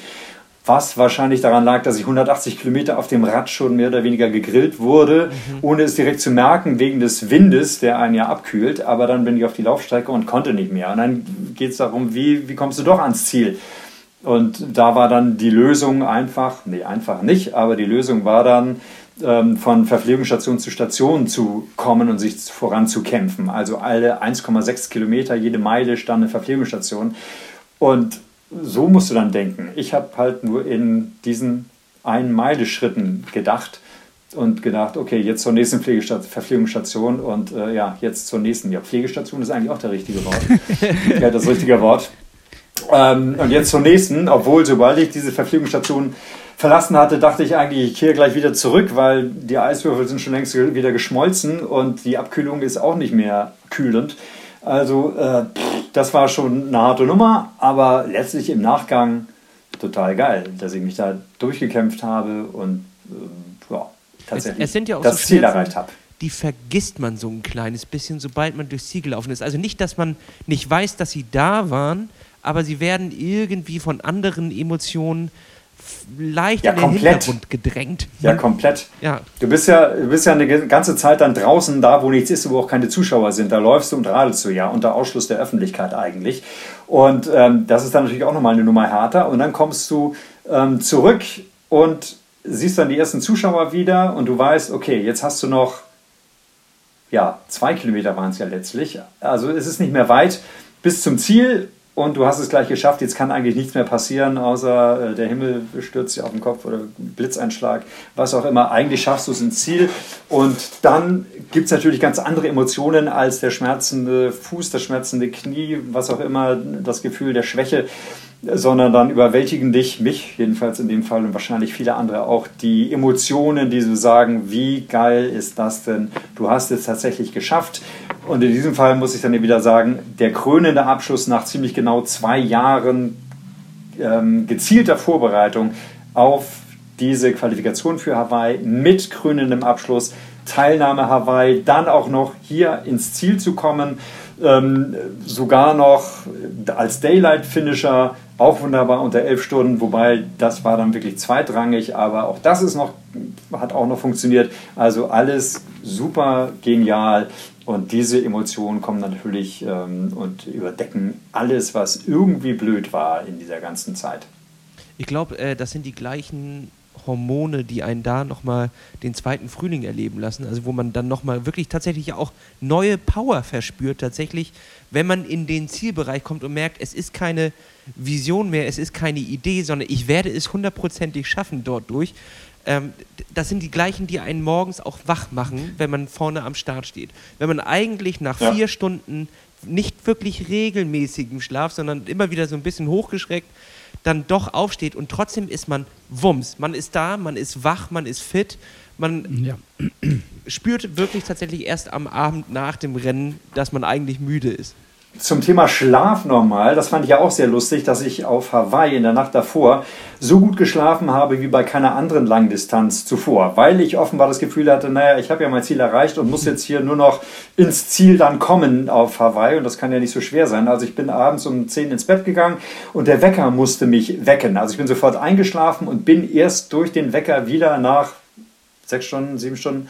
was wahrscheinlich daran lag, dass ich 180 Kilometer auf dem Rad schon mehr oder weniger gegrillt wurde, mhm. ohne es direkt zu merken, wegen des Windes, der einen ja abkühlt. Aber dann bin ich auf die Laufstrecke und konnte nicht mehr. Und dann geht es darum, wie, wie kommst du doch ans Ziel? Und da war dann die Lösung einfach, nee, einfach nicht, aber die Lösung war dann, ähm, von Verpflegungsstation zu Station zu kommen und sich voranzukämpfen. Also alle 1,6 Kilometer, jede Meile stand eine Verpflegungsstation. Und so musst du dann denken. Ich habe halt nur in diesen ein Meile Schritten gedacht und gedacht, okay, jetzt zur nächsten Verpflegungsstation und äh, ja, jetzt zur nächsten. Ja, Pflegestation ist eigentlich auch der richtige Wort. ja, das richtige Wort. Ähm, und jetzt zur nächsten, obwohl sobald ich diese Verpflegungsstation verlassen hatte, dachte ich eigentlich, ich kehre gleich wieder zurück, weil die Eiswürfel sind schon längst wieder geschmolzen und die Abkühlung ist auch nicht mehr kühlend. Also äh, das war schon eine harte Nummer, aber letztlich im Nachgang total geil, dass ich mich da durchgekämpft habe und äh, ja, tatsächlich es, es ja das so Ziel erreicht habe. Die vergisst man so ein kleines bisschen, sobald man durchs Ziel gelaufen ist. Also nicht, dass man nicht weiß, dass sie da waren, aber sie werden irgendwie von anderen Emotionen leicht ja, in den komplett. Hintergrund gedrängt. Ja, komplett. Ja. Du bist ja, du bist ja eine ganze Zeit dann draußen, da wo nichts ist, wo auch keine Zuschauer sind. Da läufst du und radelst du ja unter Ausschluss der Öffentlichkeit eigentlich. Und ähm, das ist dann natürlich auch nochmal eine Nummer härter. Und dann kommst du ähm, zurück und siehst dann die ersten Zuschauer wieder und du weißt, okay, jetzt hast du noch, ja, zwei Kilometer waren es ja letztlich. Also es ist nicht mehr weit bis zum Ziel und du hast es gleich geschafft. Jetzt kann eigentlich nichts mehr passieren, außer äh, der Himmel stürzt dir auf den Kopf oder Blitzeinschlag, was auch immer. Eigentlich schaffst du es ins Ziel. Und dann gibt es natürlich ganz andere Emotionen als der schmerzende Fuß, das schmerzende Knie, was auch immer, das Gefühl der Schwäche sondern dann überwältigen dich, mich jedenfalls in dem Fall und wahrscheinlich viele andere auch, die Emotionen, die so sagen, wie geil ist das denn? Du hast es tatsächlich geschafft. Und in diesem Fall muss ich dann wieder sagen, der krönende Abschluss nach ziemlich genau zwei Jahren ähm, gezielter Vorbereitung auf diese Qualifikation für Hawaii mit krönendem Abschluss, Teilnahme Hawaii, dann auch noch hier ins Ziel zu kommen, ähm, sogar noch als Daylight-Finisher auch wunderbar unter elf Stunden, wobei das war dann wirklich zweitrangig, aber auch das ist noch, hat auch noch funktioniert. Also alles super genial und diese Emotionen kommen natürlich ähm, und überdecken alles, was irgendwie blöd war in dieser ganzen Zeit. Ich glaube, äh, das sind die gleichen Hormone, die einen da nochmal den zweiten Frühling erleben lassen. Also wo man dann nochmal wirklich tatsächlich auch neue Power verspürt, tatsächlich, wenn man in den Zielbereich kommt und merkt, es ist keine Vision mehr, es ist keine Idee, sondern ich werde es hundertprozentig schaffen dort durch. Ähm, das sind die gleichen, die einen morgens auch wach machen, wenn man vorne am Start steht. Wenn man eigentlich nach ja. vier Stunden nicht wirklich regelmäßigem Schlaf, sondern immer wieder so ein bisschen hochgeschreckt, dann doch aufsteht und trotzdem ist man Wumms. Man ist da, man ist wach, man ist fit, man ja. spürt wirklich tatsächlich erst am Abend nach dem Rennen, dass man eigentlich müde ist. Zum Thema Schlaf nochmal, das fand ich ja auch sehr lustig, dass ich auf Hawaii in der Nacht davor so gut geschlafen habe wie bei keiner anderen Langdistanz zuvor, weil ich offenbar das Gefühl hatte, naja, ich habe ja mein Ziel erreicht und muss jetzt hier nur noch ins Ziel dann kommen auf Hawaii und das kann ja nicht so schwer sein. Also ich bin abends um 10 ins Bett gegangen und der Wecker musste mich wecken. Also ich bin sofort eingeschlafen und bin erst durch den Wecker wieder nach sechs Stunden, sieben Stunden,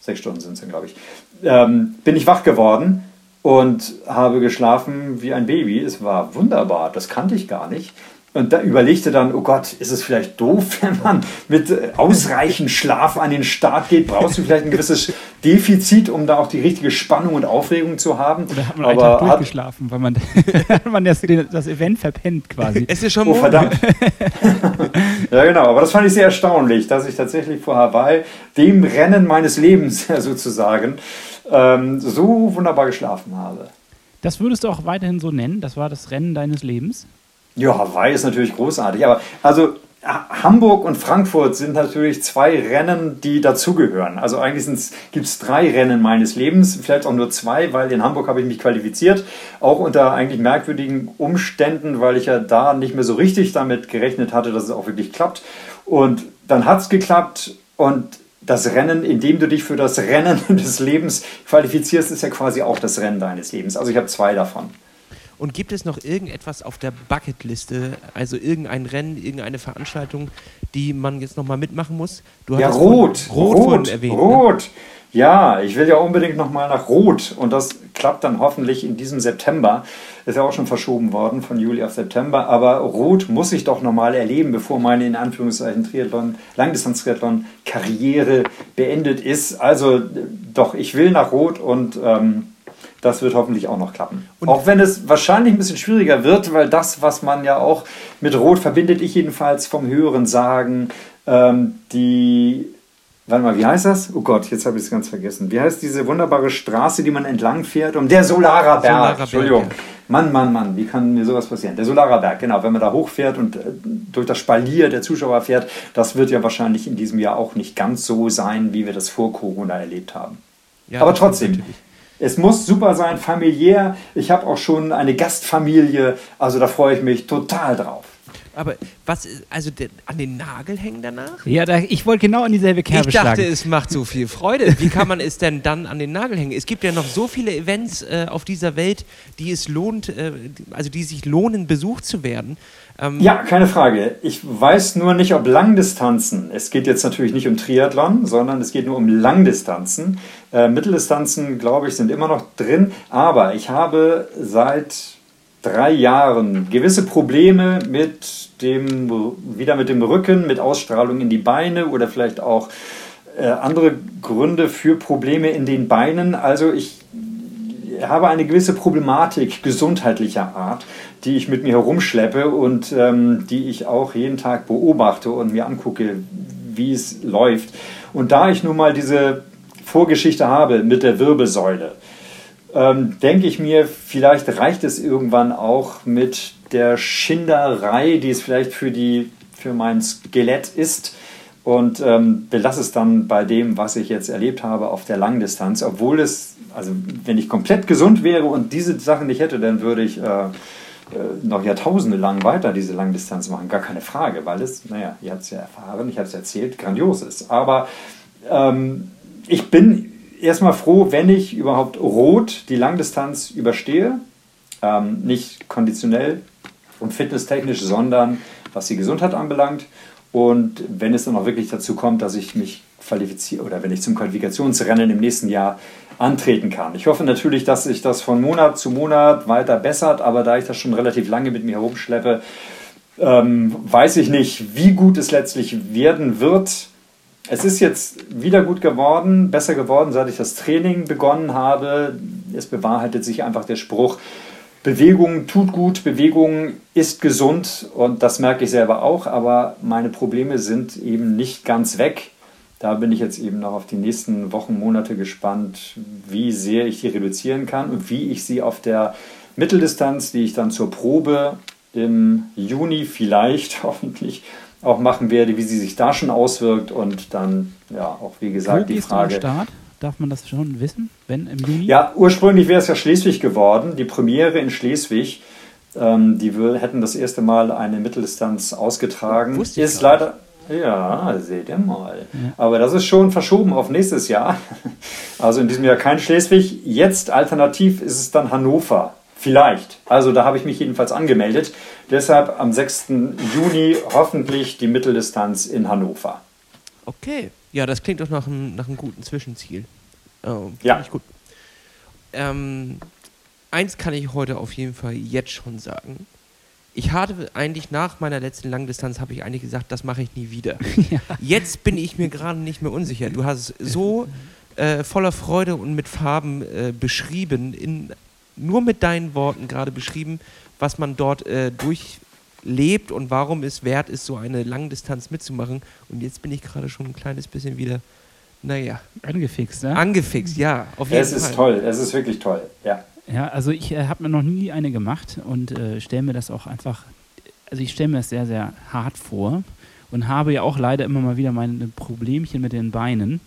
sechs Stunden sind es glaube ich, ähm, bin ich wach geworden und habe geschlafen wie ein Baby. Es war wunderbar, das kannte ich gar nicht. Und da überlegte dann, oh Gott, ist es vielleicht doof, wenn man mit äh, ausreichend Schlaf an den Start geht? Brauchst du vielleicht ein gewisses Defizit, um da auch die richtige Spannung und Aufregung zu haben? Oder hat man einen Tag durchgeschlafen, weil man, man das, das, Event verpennt quasi. Es ist schon oh, verdammt. Ja, genau. Aber das fand ich sehr erstaunlich, dass ich tatsächlich vor Hawaii, dem Rennen meines Lebens sozusagen, ähm, so wunderbar geschlafen habe. Das würdest du auch weiterhin so nennen? Das war das Rennen deines Lebens? Ja, Hawaii ist natürlich großartig. Aber also Hamburg und Frankfurt sind natürlich zwei Rennen, die dazugehören. Also eigentlich gibt es drei Rennen meines Lebens, vielleicht auch nur zwei, weil in Hamburg habe ich mich qualifiziert, auch unter eigentlich merkwürdigen Umständen, weil ich ja da nicht mehr so richtig damit gerechnet hatte, dass es auch wirklich klappt. Und dann hat es geklappt und das Rennen, in dem du dich für das Rennen des Lebens qualifizierst, ist ja quasi auch das Rennen deines Lebens. Also ich habe zwei davon. Und gibt es noch irgendetwas auf der Bucketliste, also irgendein Rennen, irgendeine Veranstaltung, die man jetzt nochmal mitmachen muss? Du ja, Rot. Rot, Rot, erwähnt, Rot. Ne? Ja, ich will ja unbedingt nochmal nach Rot und das klappt dann hoffentlich in diesem September. Ist ja auch schon verschoben worden von Juli auf September, aber Rot muss ich doch nochmal erleben, bevor meine in Anführungszeichen Triathlon, Langdistanz-Triathlon-Karriere beendet ist. Also doch, ich will nach Rot und ähm, das wird hoffentlich auch noch klappen. Und auch wenn es wahrscheinlich ein bisschen schwieriger wird, weil das, was man ja auch mit Rot verbindet, ich jedenfalls vom Höheren sagen, ähm, die Warte mal, wie heißt das? Oh Gott, jetzt habe ich es ganz vergessen. Wie heißt diese wunderbare Straße, die man entlang fährt? Um der Solarer Berg. Solarer Entschuldigung. Berg, ja. Mann, Mann, Mann, wie kann mir sowas passieren? Der Solarer Berg, genau. Wenn man da hochfährt und äh, durch das Spalier der Zuschauer fährt, das wird ja wahrscheinlich in diesem Jahr auch nicht ganz so sein, wie wir das vor Corona erlebt haben. Ja, Aber trotzdem, es muss super sein, familiär. Ich habe auch schon eine Gastfamilie, also da freue ich mich total drauf. Aber was, also den, an den Nagel hängen danach? Ja, da, ich wollte genau in dieselbe Kerbe Ich dachte, schlagen. es macht so viel Freude. Wie kann man es denn dann an den Nagel hängen? Es gibt ja noch so viele Events äh, auf dieser Welt, die es lohnt, äh, also die sich lohnen, besucht zu werden. Ähm ja, keine Frage. Ich weiß nur nicht, ob Langdistanzen, es geht jetzt natürlich nicht um Triathlon, sondern es geht nur um Langdistanzen. Äh, Mitteldistanzen, glaube ich, sind immer noch drin, aber ich habe seit drei Jahren gewisse Probleme mit dem, wieder mit dem Rücken, mit Ausstrahlung in die Beine oder vielleicht auch äh, andere Gründe für Probleme in den Beinen. Also ich habe eine gewisse Problematik gesundheitlicher Art, die ich mit mir herumschleppe und ähm, die ich auch jeden Tag beobachte und mir angucke, wie es läuft. Und da ich nun mal diese Vorgeschichte habe mit der Wirbelsäule, ähm, denke ich mir, vielleicht reicht es irgendwann auch mit der Schinderei, die es vielleicht für, die, für mein Skelett ist und ähm, belasse es dann bei dem, was ich jetzt erlebt habe auf der Langdistanz, obwohl es, also wenn ich komplett gesund wäre und diese Sachen nicht hätte, dann würde ich äh, äh noch Jahrtausende lang weiter diese Langdistanz machen, gar keine Frage, weil es, naja, ihr habt es ja erfahren, ich habe es erzählt, grandios ist. Aber ähm, ich bin erstmal froh, wenn ich überhaupt rot die Langdistanz überstehe. Ähm, nicht konditionell und fitnesstechnisch, sondern was die Gesundheit anbelangt. Und wenn es dann auch wirklich dazu kommt, dass ich mich qualifiziere oder wenn ich zum Qualifikationsrennen im nächsten Jahr antreten kann. Ich hoffe natürlich, dass sich das von Monat zu Monat weiter bessert, aber da ich das schon relativ lange mit mir herumschleppe, ähm, weiß ich nicht, wie gut es letztlich werden wird. Es ist jetzt wieder gut geworden, besser geworden, seit ich das Training begonnen habe. Es bewahrheitet sich einfach der Spruch, Bewegung tut gut, Bewegung ist gesund und das merke ich selber auch, aber meine Probleme sind eben nicht ganz weg. Da bin ich jetzt eben noch auf die nächsten Wochen, Monate gespannt, wie sehr ich die reduzieren kann und wie ich sie auf der Mitteldistanz, die ich dann zur Probe im Juni vielleicht hoffentlich auch machen werde, wie sie sich da schon auswirkt und dann ja auch wie gesagt Wo die Frage. Darf man das schon wissen, wenn im Juni? Ja, ursprünglich wäre es ja Schleswig geworden, die Premiere in Schleswig. Ähm, die will, hätten das erste Mal eine Mitteldistanz ausgetragen. Wusste ist leider. Ja, seht ihr mal. Ja. Aber das ist schon verschoben auf nächstes Jahr. Also in diesem Jahr kein Schleswig. Jetzt alternativ ist es dann Hannover. Vielleicht. Also da habe ich mich jedenfalls angemeldet. Deshalb am 6. Juni hoffentlich die Mitteldistanz in Hannover. Okay. Ja, das klingt doch nach einem, nach einem guten Zwischenziel. Oh, ja. Ich gut. Ähm, eins kann ich heute auf jeden Fall jetzt schon sagen. Ich hatte eigentlich nach meiner letzten Langdistanz, habe ich eigentlich gesagt, das mache ich nie wieder. Ja. Jetzt bin ich mir gerade nicht mehr unsicher. Du hast so äh, voller Freude und mit Farben äh, beschrieben in nur mit deinen Worten gerade beschrieben, was man dort äh, durch, lebt und warum es wert ist, so eine Langdistanz mitzumachen. Und jetzt bin ich gerade schon ein kleines bisschen wieder, naja. Angefixt, ne? Angefixt, ja. Auf jeden es Fall. ist toll, es ist wirklich toll, ja. Ja, also ich äh, habe mir noch nie eine gemacht und äh, stelle mir das auch einfach, also ich stelle mir das sehr, sehr hart vor und habe ja auch leider immer mal wieder meine Problemchen mit den Beinen.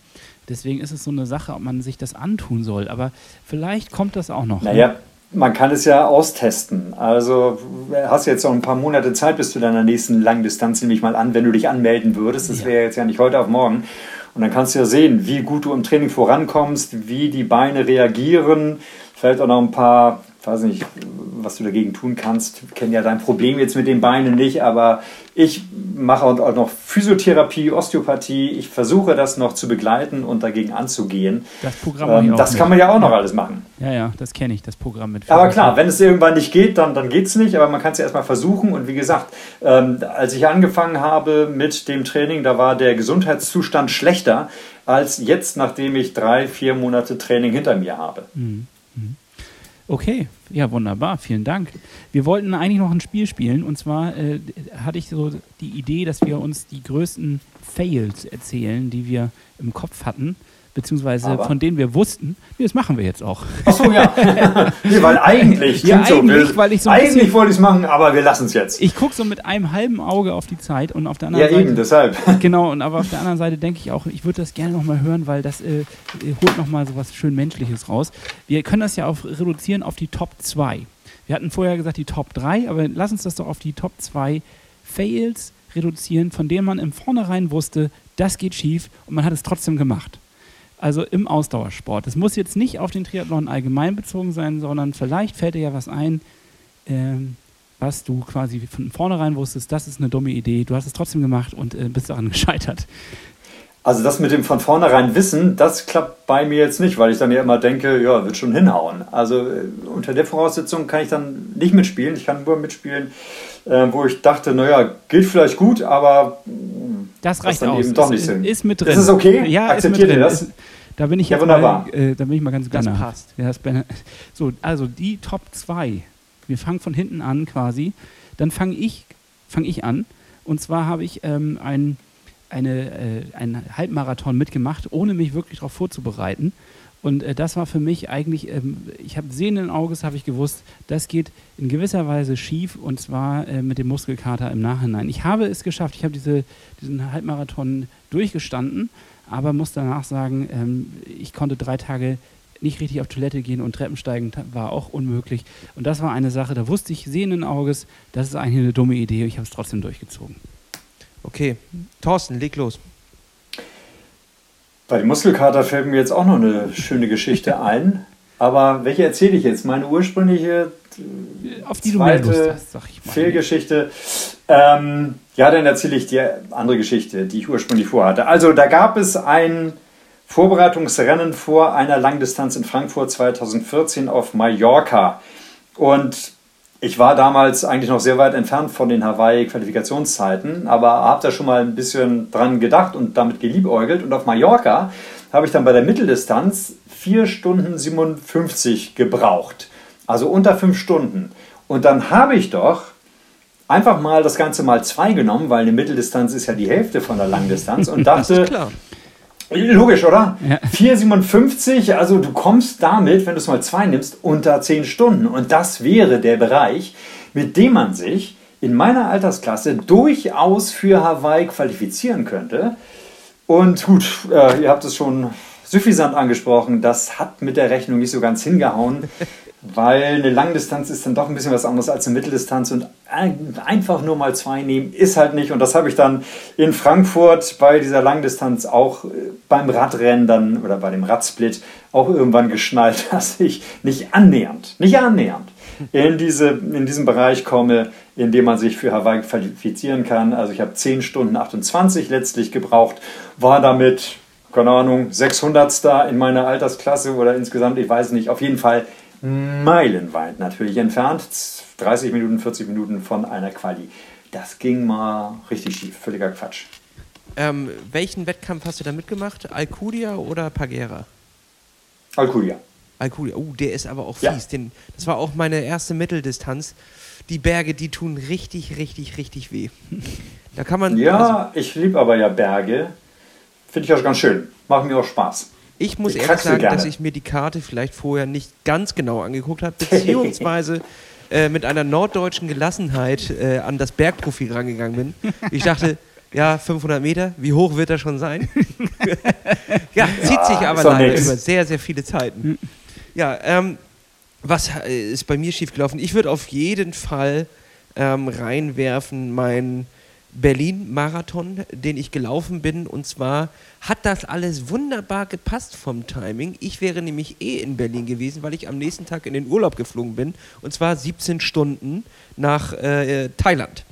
Deswegen ist es so eine Sache, ob man sich das antun soll. Aber vielleicht kommt das auch noch. Naja, man kann es ja austesten. Also hast jetzt noch ein paar Monate Zeit bis zu deiner nächsten Langdistanz, nehme ich mal an, wenn du dich anmelden würdest. Das wäre jetzt ja nicht heute auf morgen. Und dann kannst du ja sehen, wie gut du im Training vorankommst, wie die Beine reagieren. Vielleicht auch noch ein paar weiß nicht, was du dagegen tun kannst. Ich kenne ja dein Problem jetzt mit den Beinen nicht, aber ich mache auch noch Physiotherapie, Osteopathie. Ich versuche das noch zu begleiten und dagegen anzugehen. Das Programm ähm, Das kann man ja auch noch ja. alles machen. Ja, ja, das kenne ich, das Programm mit. Aber klar, wenn es irgendwann nicht geht, dann, dann geht es nicht. Aber man kann es ja erstmal versuchen. Und wie gesagt, ähm, als ich angefangen habe mit dem Training, da war der Gesundheitszustand schlechter als jetzt, nachdem ich drei, vier Monate Training hinter mir habe. Mhm. Okay, ja, wunderbar, vielen Dank. Wir wollten eigentlich noch ein Spiel spielen und zwar äh, hatte ich so die Idee, dass wir uns die größten Fails erzählen, die wir im Kopf hatten beziehungsweise Aber. von denen wir wussten, nee, das machen wir jetzt auch. Achso, ja. nee, weil eigentlich, ja, eigentlich, so, weil ich so eigentlich wollte ich es machen, aber wir lassen es jetzt. Ich gucke so mit einem halben Auge auf die Zeit und auf der anderen ja, Seite. Ja, eben, deshalb. Genau, und aber auf der anderen Seite denke ich auch, ich würde das gerne nochmal hören, weil das äh, holt nochmal so was schön Menschliches raus. Wir können das ja auch reduzieren auf die Top 2. Wir hatten vorher gesagt die Top 3, aber lass uns das doch auf die Top 2 Fails reduzieren, von denen man im Vornherein wusste, das geht schief und man hat es trotzdem gemacht also im Ausdauersport. Es muss jetzt nicht auf den Triathlon allgemein bezogen sein, sondern vielleicht fällt dir ja was ein, ähm, was du quasi von vornherein wusstest, das ist eine dumme Idee, du hast es trotzdem gemacht und äh, bist daran gescheitert. Also das mit dem von vornherein Wissen, das klappt bei mir jetzt nicht, weil ich dann ja immer denke, ja, wird schon hinhauen. Also äh, unter der Voraussetzung kann ich dann nicht mitspielen. Ich kann nur mitspielen, äh, wo ich dachte, naja, geht vielleicht gut, aber das reicht dann aus. eben doch nicht ist, Ist mit drin. Ist es okay? Ja, Akzeptiert ihr das? Ist, da bin ich ja, wunderbar. Mal, äh, da bin ich mal ganz Das passt. Ja, das so, also die Top 2. Wir fangen von hinten an quasi. Dann fange ich, fang ich an. Und zwar habe ich ähm, ein, eine, äh, einen Halbmarathon mitgemacht, ohne mich wirklich darauf vorzubereiten. Und äh, das war für mich eigentlich, ähm, ich habe sehenden Auges, habe ich gewusst, das geht in gewisser Weise schief und zwar äh, mit dem Muskelkater im Nachhinein. Ich habe es geschafft, ich habe diese, diesen Halbmarathon durchgestanden, aber muss danach sagen, ähm, ich konnte drei Tage nicht richtig auf Toilette gehen und Treppensteigen war auch unmöglich. Und das war eine Sache, da wusste ich sehenden Auges, das ist eigentlich eine dumme Idee, ich habe es trotzdem durchgezogen. Okay, Thorsten, leg los. Bei dem Muskelkater fällt mir jetzt auch noch eine schöne Geschichte ein. Aber welche erzähle ich jetzt? Meine ursprüngliche Auf die zweite hast, Fehlgeschichte. Ähm, ja, dann erzähle ich die andere Geschichte, die ich ursprünglich vorhatte. Also da gab es ein Vorbereitungsrennen vor einer Langdistanz in Frankfurt 2014 auf Mallorca. Und ich war damals eigentlich noch sehr weit entfernt von den Hawaii-Qualifikationszeiten, aber habe da schon mal ein bisschen dran gedacht und damit geliebäugelt. Und auf Mallorca habe ich dann bei der Mitteldistanz 4 Stunden 57 gebraucht. Also unter 5 Stunden. Und dann habe ich doch einfach mal das Ganze mal zwei genommen, weil eine Mitteldistanz ist ja die Hälfte von der Langdistanz und dachte, Logisch, oder? Ja. 4,57, also du kommst damit, wenn du es mal zwei nimmst, unter 10 Stunden. Und das wäre der Bereich, mit dem man sich in meiner Altersklasse durchaus für Hawaii qualifizieren könnte. Und gut, äh, ihr habt es schon suffisant angesprochen, das hat mit der Rechnung nicht so ganz hingehauen weil eine Langdistanz ist dann doch ein bisschen was anderes als eine Mitteldistanz und einfach nur mal zwei nehmen ist halt nicht. Und das habe ich dann in Frankfurt bei dieser Langdistanz auch äh, beim Radrennen dann oder bei dem Radsplit auch irgendwann geschnallt, dass ich nicht annähernd, nicht annähernd in, diese, in diesen Bereich komme, in dem man sich für Hawaii qualifizieren kann. Also ich habe 10 Stunden 28 letztlich gebraucht, war damit, keine Ahnung, 600. in meiner Altersklasse oder insgesamt, ich weiß nicht, auf jeden Fall meilenweit natürlich entfernt. 30 Minuten, 40 Minuten von einer Quali. Das ging mal richtig schief. Völliger Quatsch. Ähm, welchen Wettkampf hast du da mitgemacht? Alcudia oder Pagera? Alcudia. Alcudia. Oh, der ist aber auch fies. Ja. Den, das war auch meine erste Mitteldistanz. die Berge, die tun richtig, richtig, richtig weh. Da kann man. Ja, also, ich liebe aber ja Berge. Finde ich auch ganz schön. Macht mir auch Spaß. Ich muss ich ehrlich sagen, dass ich mir die Karte vielleicht vorher nicht ganz genau angeguckt habe, beziehungsweise äh, mit einer norddeutschen Gelassenheit äh, an das Bergprofil rangegangen bin. Ich dachte, ja, 500 Meter, wie hoch wird er schon sein? ja, zieht sich aber leider über sehr, sehr viele Zeiten. Ja, ähm, was äh, ist bei mir schiefgelaufen? Ich würde auf jeden Fall ähm, reinwerfen mein Berlin-Marathon, den ich gelaufen bin. Und zwar hat das alles wunderbar gepasst vom Timing. Ich wäre nämlich eh in Berlin gewesen, weil ich am nächsten Tag in den Urlaub geflogen bin. Und zwar 17 Stunden nach äh, Thailand.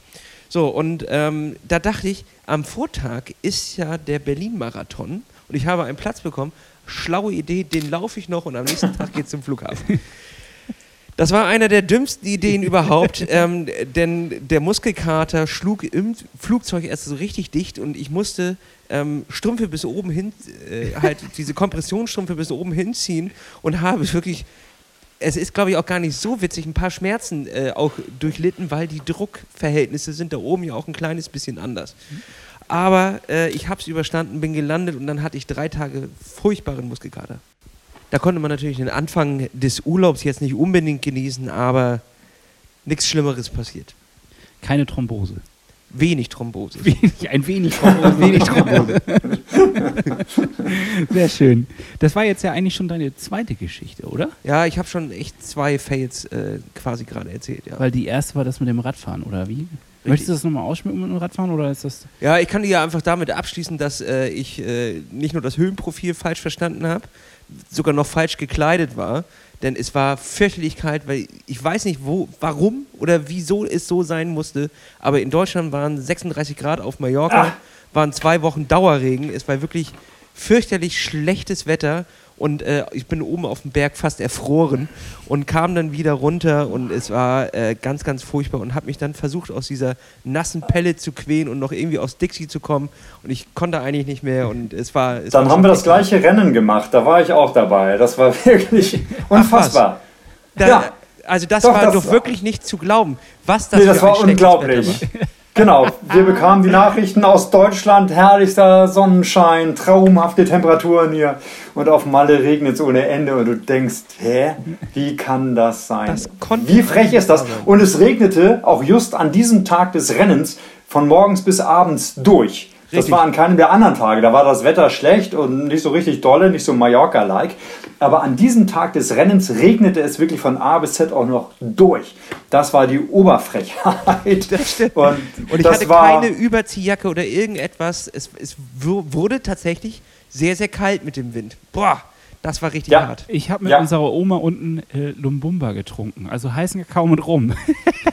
So, und ähm, da dachte ich, am Vortag ist ja der Berlin-Marathon und ich habe einen Platz bekommen. Schlaue Idee, den laufe ich noch und am nächsten Tag geht es zum Flughafen. Das war einer der dümmsten Ideen überhaupt, ähm, denn der Muskelkater schlug im Flugzeug erst so richtig dicht und ich musste ähm, Strümpfe bis oben hin, äh, halt diese Kompressionsstrümpfe bis oben hinziehen und habe wirklich, es ist glaube ich auch gar nicht so witzig, ein paar Schmerzen äh, auch durchlitten, weil die Druckverhältnisse sind da oben ja auch ein kleines bisschen anders. Aber äh, ich habe es überstanden, bin gelandet und dann hatte ich drei Tage furchtbaren Muskelkater. Da konnte man natürlich den Anfang des Urlaubs jetzt nicht unbedingt genießen, aber nichts Schlimmeres passiert. Keine Thrombose. Wenig Thrombose. Wenig, ein wenig Thrombose. wenig Thrombose. Sehr schön. Das war jetzt ja eigentlich schon deine zweite Geschichte, oder? Ja, ich habe schon echt zwei Fails äh, quasi gerade erzählt. Ja. Weil die erste war das mit dem Radfahren, oder wie? Möchtest du das nochmal ausschmücken mit dem Radfahren oder ist das. Ja, ich kann dir ja einfach damit abschließen, dass äh, ich äh, nicht nur das Höhenprofil falsch verstanden habe, sogar noch falsch gekleidet war. Denn es war fürchterlich kalt, weil ich weiß nicht, wo, warum oder wieso es so sein musste. Aber in Deutschland waren 36 Grad auf Mallorca, ah. waren zwei Wochen Dauerregen. Es war wirklich fürchterlich schlechtes Wetter und äh, ich bin oben auf dem Berg fast erfroren und kam dann wieder runter und es war äh, ganz, ganz furchtbar und habe mich dann versucht, aus dieser nassen Pelle zu quälen und noch irgendwie aus Dixie zu kommen und ich konnte eigentlich nicht mehr und es war... Es dann war haben wir das gleiche Rennen gemacht, da war ich auch dabei, das war wirklich unfassbar. Da, ja. Also das doch, war das doch wirklich nicht zu glauben, was das nee, das war unglaublich. Genau, wir bekamen die Nachrichten aus Deutschland, herrlichster Sonnenschein, traumhafte Temperaturen hier und auf Malle regnet es ohne Ende und du denkst, hä, wie kann das sein? Das wie frech ist das? Und es regnete auch just an diesem Tag des Rennens von morgens bis abends durch. Das war an keinem der anderen Tage. Da war das Wetter schlecht und nicht so richtig dolle, nicht so Mallorca-like. Aber an diesem Tag des Rennens regnete es wirklich von A bis Z auch noch durch. Das war die Oberfrechheit. Das stimmt. Und, und ich hatte keine Überziehjacke oder irgendetwas. Es, es wurde tatsächlich sehr, sehr kalt mit dem Wind. Boah. Das war richtig ja. hart. Ich habe mit ja. unserer Oma unten äh, Lumbumba getrunken, also heißen Kakao mit Rum.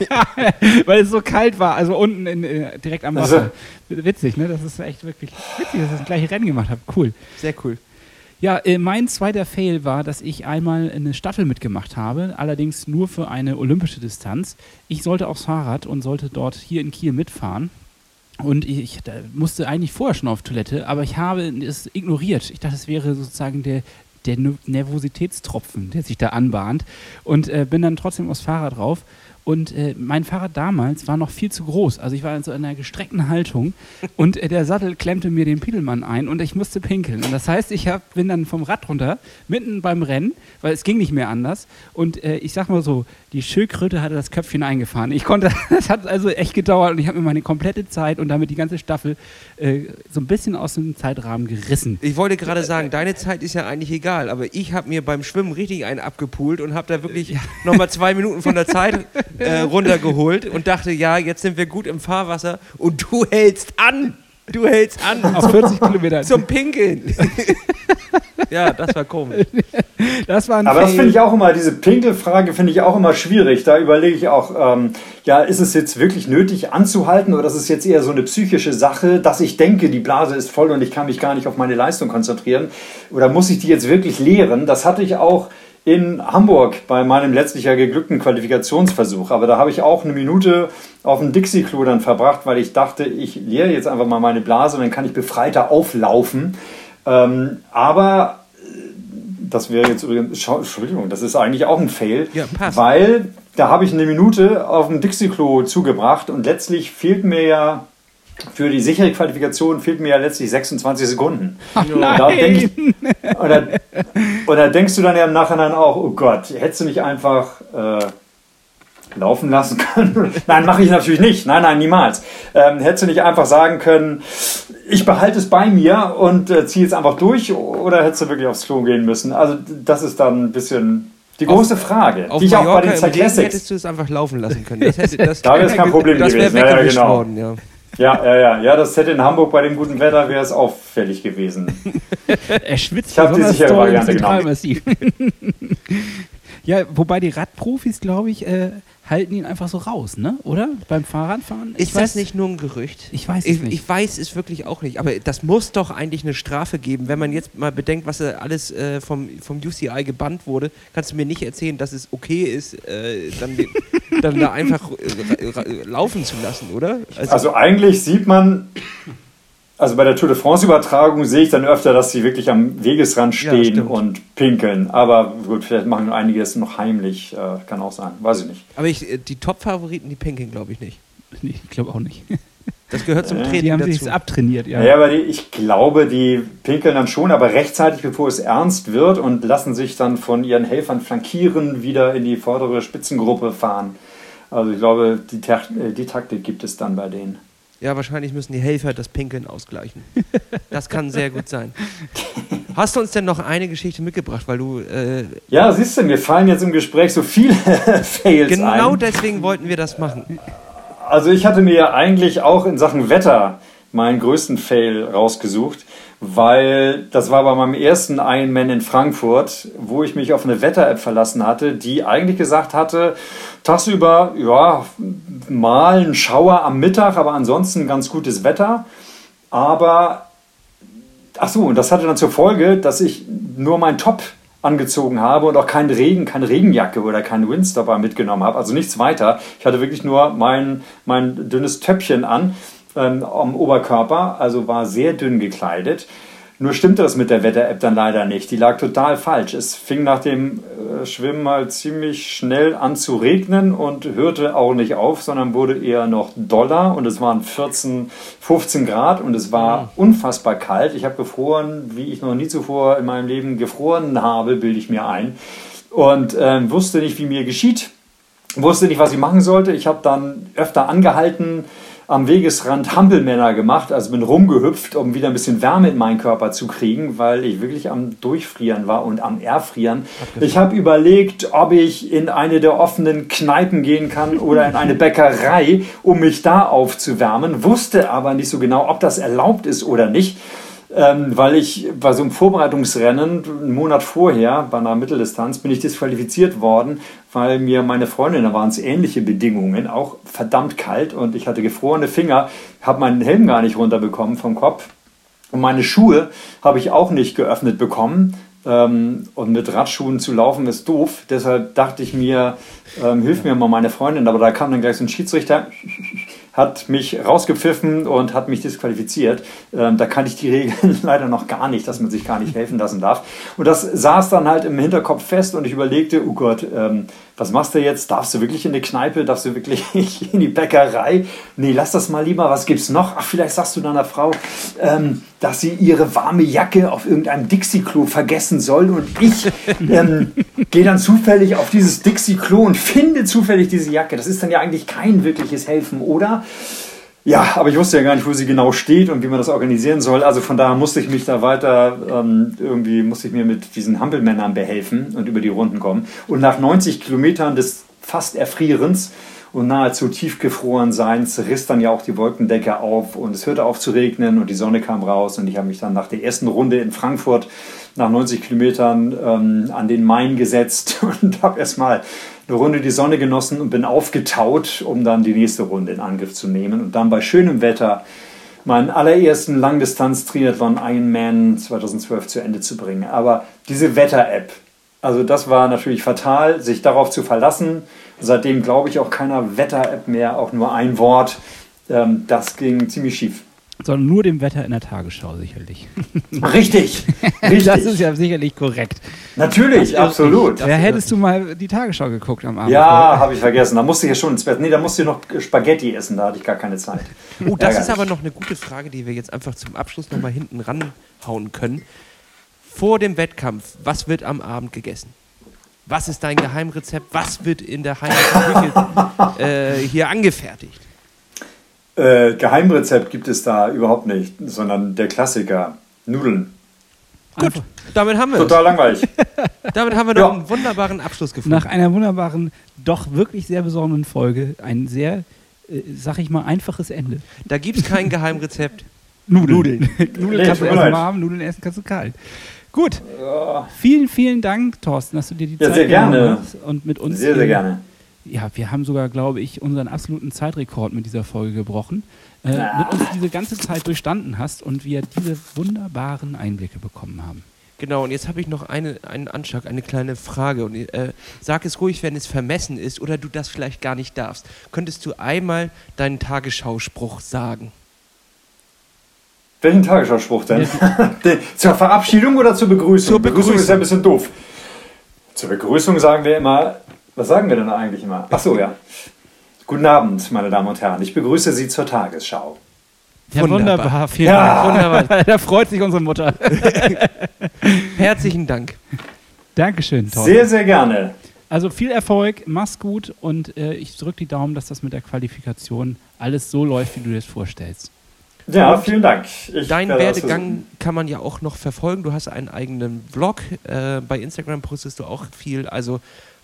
Weil es so kalt war, also unten in, äh, direkt am Wasser. Also. Witzig, ne? Das ist echt wirklich witzig, dass ich das gleiche Rennen gemacht habe. Cool. Sehr cool. Ja, äh, mein zweiter Fail war, dass ich einmal eine Staffel mitgemacht habe, allerdings nur für eine olympische Distanz. Ich sollte aufs Fahrrad und sollte dort hier in Kiel mitfahren. Und ich, musste eigentlich vorher schon auf Toilette, aber ich habe es ignoriert. Ich dachte, es wäre sozusagen der, der Nervositätstropfen, der sich da anbahnt. Und äh, bin dann trotzdem aufs Fahrrad drauf. Und äh, mein Fahrrad damals war noch viel zu groß. Also ich war in so einer gestreckten Haltung und äh, der Sattel klemmte mir den Piedelmann ein und ich musste pinkeln. Und das heißt, ich hab, bin dann vom Rad runter, mitten beim Rennen, weil es ging nicht mehr anders. Und äh, ich sag mal so, die Schildkröte hatte das Köpfchen eingefahren. Ich konnte, das hat also echt gedauert und ich habe mir meine komplette Zeit und damit die ganze Staffel äh, so ein bisschen aus dem Zeitrahmen gerissen. Ich wollte gerade sagen, deine Zeit ist ja eigentlich egal, aber ich habe mir beim Schwimmen richtig einen abgepult und habe da wirklich ja. nochmal zwei Minuten von der Zeit äh, runtergeholt und dachte, ja, jetzt sind wir gut im Fahrwasser und du hältst an. Du hältst an. Auf 40 Kilometer. Zum Pinkeln. ja, das war komisch. Das war ein Aber Fail. das finde ich auch immer, diese Pinkelfrage finde ich auch immer schwierig. Da überlege ich auch, ähm, ja, ist es jetzt wirklich nötig anzuhalten oder ist es jetzt eher so eine psychische Sache, dass ich denke, die Blase ist voll und ich kann mich gar nicht auf meine Leistung konzentrieren? Oder muss ich die jetzt wirklich leeren? Das hatte ich auch in Hamburg bei meinem letztlich ja geglückten Qualifikationsversuch. Aber da habe ich auch eine Minute auf dem Dixie-Klo dann verbracht, weil ich dachte, ich leere jetzt einfach mal meine Blase und dann kann ich befreiter auflaufen. Ähm, aber äh, das wäre jetzt übrigens, Entschuldigung, das ist eigentlich auch ein Fail, ja, weil da habe ich eine Minute auf dem Dixie-Klo zugebracht und letztlich fehlt mir ja für die sichere Qualifikation fehlt mir ja letztlich 26 Sekunden. Ach, und, da ich, und, da, und, da, denkst du dann ja im Nachhinein auch, oh Gott, hättest du nicht einfach äh, laufen lassen können? nein, mache ich natürlich nicht. Nein, nein, niemals. Ähm, hättest du nicht einfach sagen können, ich behalte es bei mir und äh, ziehe es einfach durch oder hättest du wirklich aufs Klo gehen müssen? Also das ist dann ein bisschen die große Frage, auf die ich auch bei den Cyclassics... hättest du es einfach laufen lassen können. Das hätte, das da wäre es kein Problem das gewesen. Weggewischt ja, genau. worden, ja. Ja, ja, ja, ja, das hätte in Hamburg bei dem guten Wetter wäre es auffällig gewesen. er schwitzt ich habe die sichere Variante genommen. Ja, wobei die Radprofis, glaube ich, äh, halten ihn einfach so raus, ne? Oder? Beim Fahrradfahren? Ist das nicht nur ein Gerücht? Ich weiß es ich, nicht. Ich weiß es wirklich auch nicht. Aber das muss doch eigentlich eine Strafe geben, wenn man jetzt mal bedenkt, was alles äh, vom, vom UCI gebannt wurde. Kannst du mir nicht erzählen, dass es okay ist, äh, dann, dann da einfach äh, laufen zu lassen, oder? Also, also eigentlich sieht man also bei der Tour de France-Übertragung sehe ich dann öfter, dass sie wirklich am Wegesrand stehen ja, und pinkeln. Aber gut, vielleicht machen einige es noch heimlich. Äh, kann auch sein. Weiß ich nicht. Aber ich, äh, die Top-Favoriten, die pinkeln, glaube ich nicht. Nee, ich glaube auch nicht. Das gehört zum Training. Die haben sich abtrainiert, ja. Ja, aber die, ich glaube, die pinkeln dann schon, aber rechtzeitig, bevor es ernst wird und lassen sich dann von ihren Helfern flankieren, wieder in die vordere Spitzengruppe fahren. Also ich glaube, die, äh, die Taktik gibt es dann bei denen. Ja, wahrscheinlich müssen die Helfer das Pinkeln ausgleichen. Das kann sehr gut sein. Hast du uns denn noch eine Geschichte mitgebracht, weil du. Äh ja, siehst du, mir fallen jetzt im Gespräch so viele Fails genau ein. Genau deswegen wollten wir das machen. Also, ich hatte mir eigentlich auch in Sachen Wetter meinen größten Fail rausgesucht weil das war bei meinem ersten Ironman in Frankfurt, wo ich mich auf eine Wetter-App verlassen hatte, die eigentlich gesagt hatte, tagsüber, ja, mal ein Schauer am Mittag, aber ansonsten ganz gutes Wetter. Aber, ach so, und das hatte dann zur Folge, dass ich nur mein Top angezogen habe und auch keinen Regen, keine Regenjacke oder keinen Windstopper mitgenommen habe, also nichts weiter. Ich hatte wirklich nur mein, mein dünnes Töppchen an ähm, am Oberkörper, also war sehr dünn gekleidet. Nur stimmte das mit der Wetter-App dann leider nicht. Die lag total falsch. Es fing nach dem äh, Schwimmen mal ziemlich schnell an zu regnen und hörte auch nicht auf, sondern wurde eher noch doller und es waren 14, 15 Grad und es war unfassbar kalt. Ich habe gefroren, wie ich noch nie zuvor in meinem Leben gefroren habe, bilde ich mir ein. Und äh, wusste nicht, wie mir geschieht. Wusste nicht, was ich machen sollte. Ich habe dann öfter angehalten, am Wegesrand Hampelmänner gemacht, also bin rumgehüpft, um wieder ein bisschen Wärme in meinen Körper zu kriegen, weil ich wirklich am Durchfrieren war und am Erfrieren. Ich habe überlegt, ob ich in eine der offenen Kneipen gehen kann oder in eine Bäckerei, um mich da aufzuwärmen, wusste aber nicht so genau, ob das erlaubt ist oder nicht ähm, weil ich bei so einem Vorbereitungsrennen einen Monat vorher bei einer Mitteldistanz bin ich disqualifiziert worden, weil mir meine Freundin, da waren es ähnliche Bedingungen, auch verdammt kalt und ich hatte gefrorene Finger, habe meinen Helm gar nicht runterbekommen vom Kopf und meine Schuhe habe ich auch nicht geöffnet bekommen. Ähm, und mit Radschuhen zu laufen ist doof. Deshalb dachte ich mir, ähm, hilf mir mal meine Freundin. Aber da kam dann gleich so ein Schiedsrichter hat mich rausgepfiffen und hat mich disqualifiziert. Ähm, da kannte ich die Regeln leider noch gar nicht, dass man sich gar nicht helfen lassen darf. Und das saß dann halt im Hinterkopf fest und ich überlegte, oh Gott, ähm, was machst du jetzt? Darfst du wirklich in die Kneipe? Darfst du wirklich in die Bäckerei? Nee, lass das mal lieber. Was gibt's noch? Ach, vielleicht sagst du deiner Frau, ähm, dass sie ihre warme Jacke auf irgendeinem Dixie-Klo vergessen soll. Und ich ähm, gehe dann zufällig auf dieses Dixie-Klo und finde zufällig diese Jacke. Das ist dann ja eigentlich kein wirkliches Helfen, oder? Ja, aber ich wusste ja gar nicht, wo sie genau steht und wie man das organisieren soll. Also von daher musste ich mich da weiter, ähm, irgendwie musste ich mir mit diesen Hampelmännern behelfen und über die Runden kommen. Und nach 90 Kilometern des fast Erfrierens und nahezu tiefgefroren Seins riss dann ja auch die Wolkendecke auf und es hörte auf zu regnen und die Sonne kam raus und ich habe mich dann nach der ersten Runde in Frankfurt nach 90 Kilometern ähm, an den Main gesetzt und habe erstmal eine Runde die Sonne genossen und bin aufgetaut, um dann die nächste Runde in Angriff zu nehmen und dann bei schönem Wetter meinen allerersten Langdistanz-Triathlon Ironman 2012 zu Ende zu bringen. Aber diese Wetter-App, also das war natürlich fatal, sich darauf zu verlassen. Seitdem glaube ich auch keiner Wetter-App mehr, auch nur ein Wort. Ähm, das ging ziemlich schief. Sondern nur dem Wetter in der Tagesschau sicherlich. Richtig. Richtig. Das ist ja sicherlich korrekt. Natürlich, absolut. Ja, hättest du mal die Tagesschau geguckt am Abend? Ja, habe ich vergessen. Da musste ich ja schon ins Bett. Nee, da musste ich noch Spaghetti essen, da hatte ich gar keine Zeit. Oh, das ist aber noch eine gute Frage, die wir jetzt einfach zum Abschluss nochmal hinten ranhauen können. Vor dem Wettkampf, was wird am Abend gegessen? Was ist dein Geheimrezept? Was wird in der heimischen Küche äh, hier angefertigt? Äh, Geheimrezept gibt es da überhaupt nicht, sondern der Klassiker: Nudeln. Gut, damit haben wir Total langweilig. damit haben wir doch ja. einen wunderbaren Abschluss gefunden. Nach einer wunderbaren, doch wirklich sehr besonderen Folge, ein sehr, äh, sag ich mal, einfaches Ende. Da gibt es kein Geheimrezept. Nudeln. Nudeln, Nudeln kannst du erst warm, Nudeln essen kannst du kalt. Gut. Ja. Vielen, vielen Dank, Thorsten, dass du dir die ja, Zeit sehr gerne. hast und mit uns. Sehr, sehr gerne ja, wir haben sogar, glaube ich, unseren absoluten Zeitrekord mit dieser Folge gebrochen. Äh, ja. Mit uns diese ganze Zeit durchstanden hast und wir diese wunderbaren Einblicke bekommen haben. Genau, und jetzt habe ich noch eine, einen Anschlag, eine kleine Frage. Und, äh, sag es ruhig, wenn es vermessen ist oder du das vielleicht gar nicht darfst. Könntest du einmal deinen Tagesschauspruch sagen? Welchen Tagesschauspruch denn? zur Verabschiedung oder zur Begrüßung? Zur Begrüßung. Begrüßung ist ja ein bisschen doof. Zur Begrüßung sagen wir immer, was sagen wir denn eigentlich immer? Ach so, ja. Guten Abend, meine Damen und Herren. Ich begrüße Sie zur Tagesschau. Ja, wunderbar. wunderbar. Vielen ja. Dank. Wunderbar. da freut sich unsere Mutter. Herzlichen Dank. Dankeschön, Thorsten. Sehr, sehr gerne. Also viel Erfolg, mach's gut und äh, ich drücke die Daumen, dass das mit der Qualifikation alles so läuft, wie du dir das vorstellst. Ja, vielen Dank. Ich Deinen Werdegang kann man ja auch noch verfolgen. Du hast einen eigenen Vlog. Äh, bei Instagram postest du auch viel. Also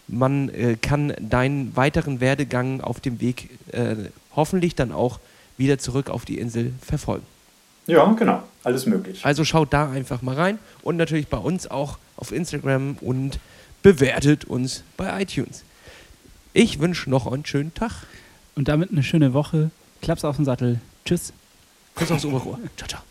man äh, kann deinen weiteren Werdegang auf dem Weg äh, hoffentlich dann auch wieder zurück auf die Insel verfolgen. Ja, genau. Alles möglich. Also schaut da einfach mal rein und natürlich bei uns auch auf Instagram und bewertet uns bei iTunes. Ich wünsche noch einen schönen Tag. Und damit eine schöne Woche. Klaps auf den Sattel. Tschüss. Kuss aufs Oberrohr. Ciao, ciao.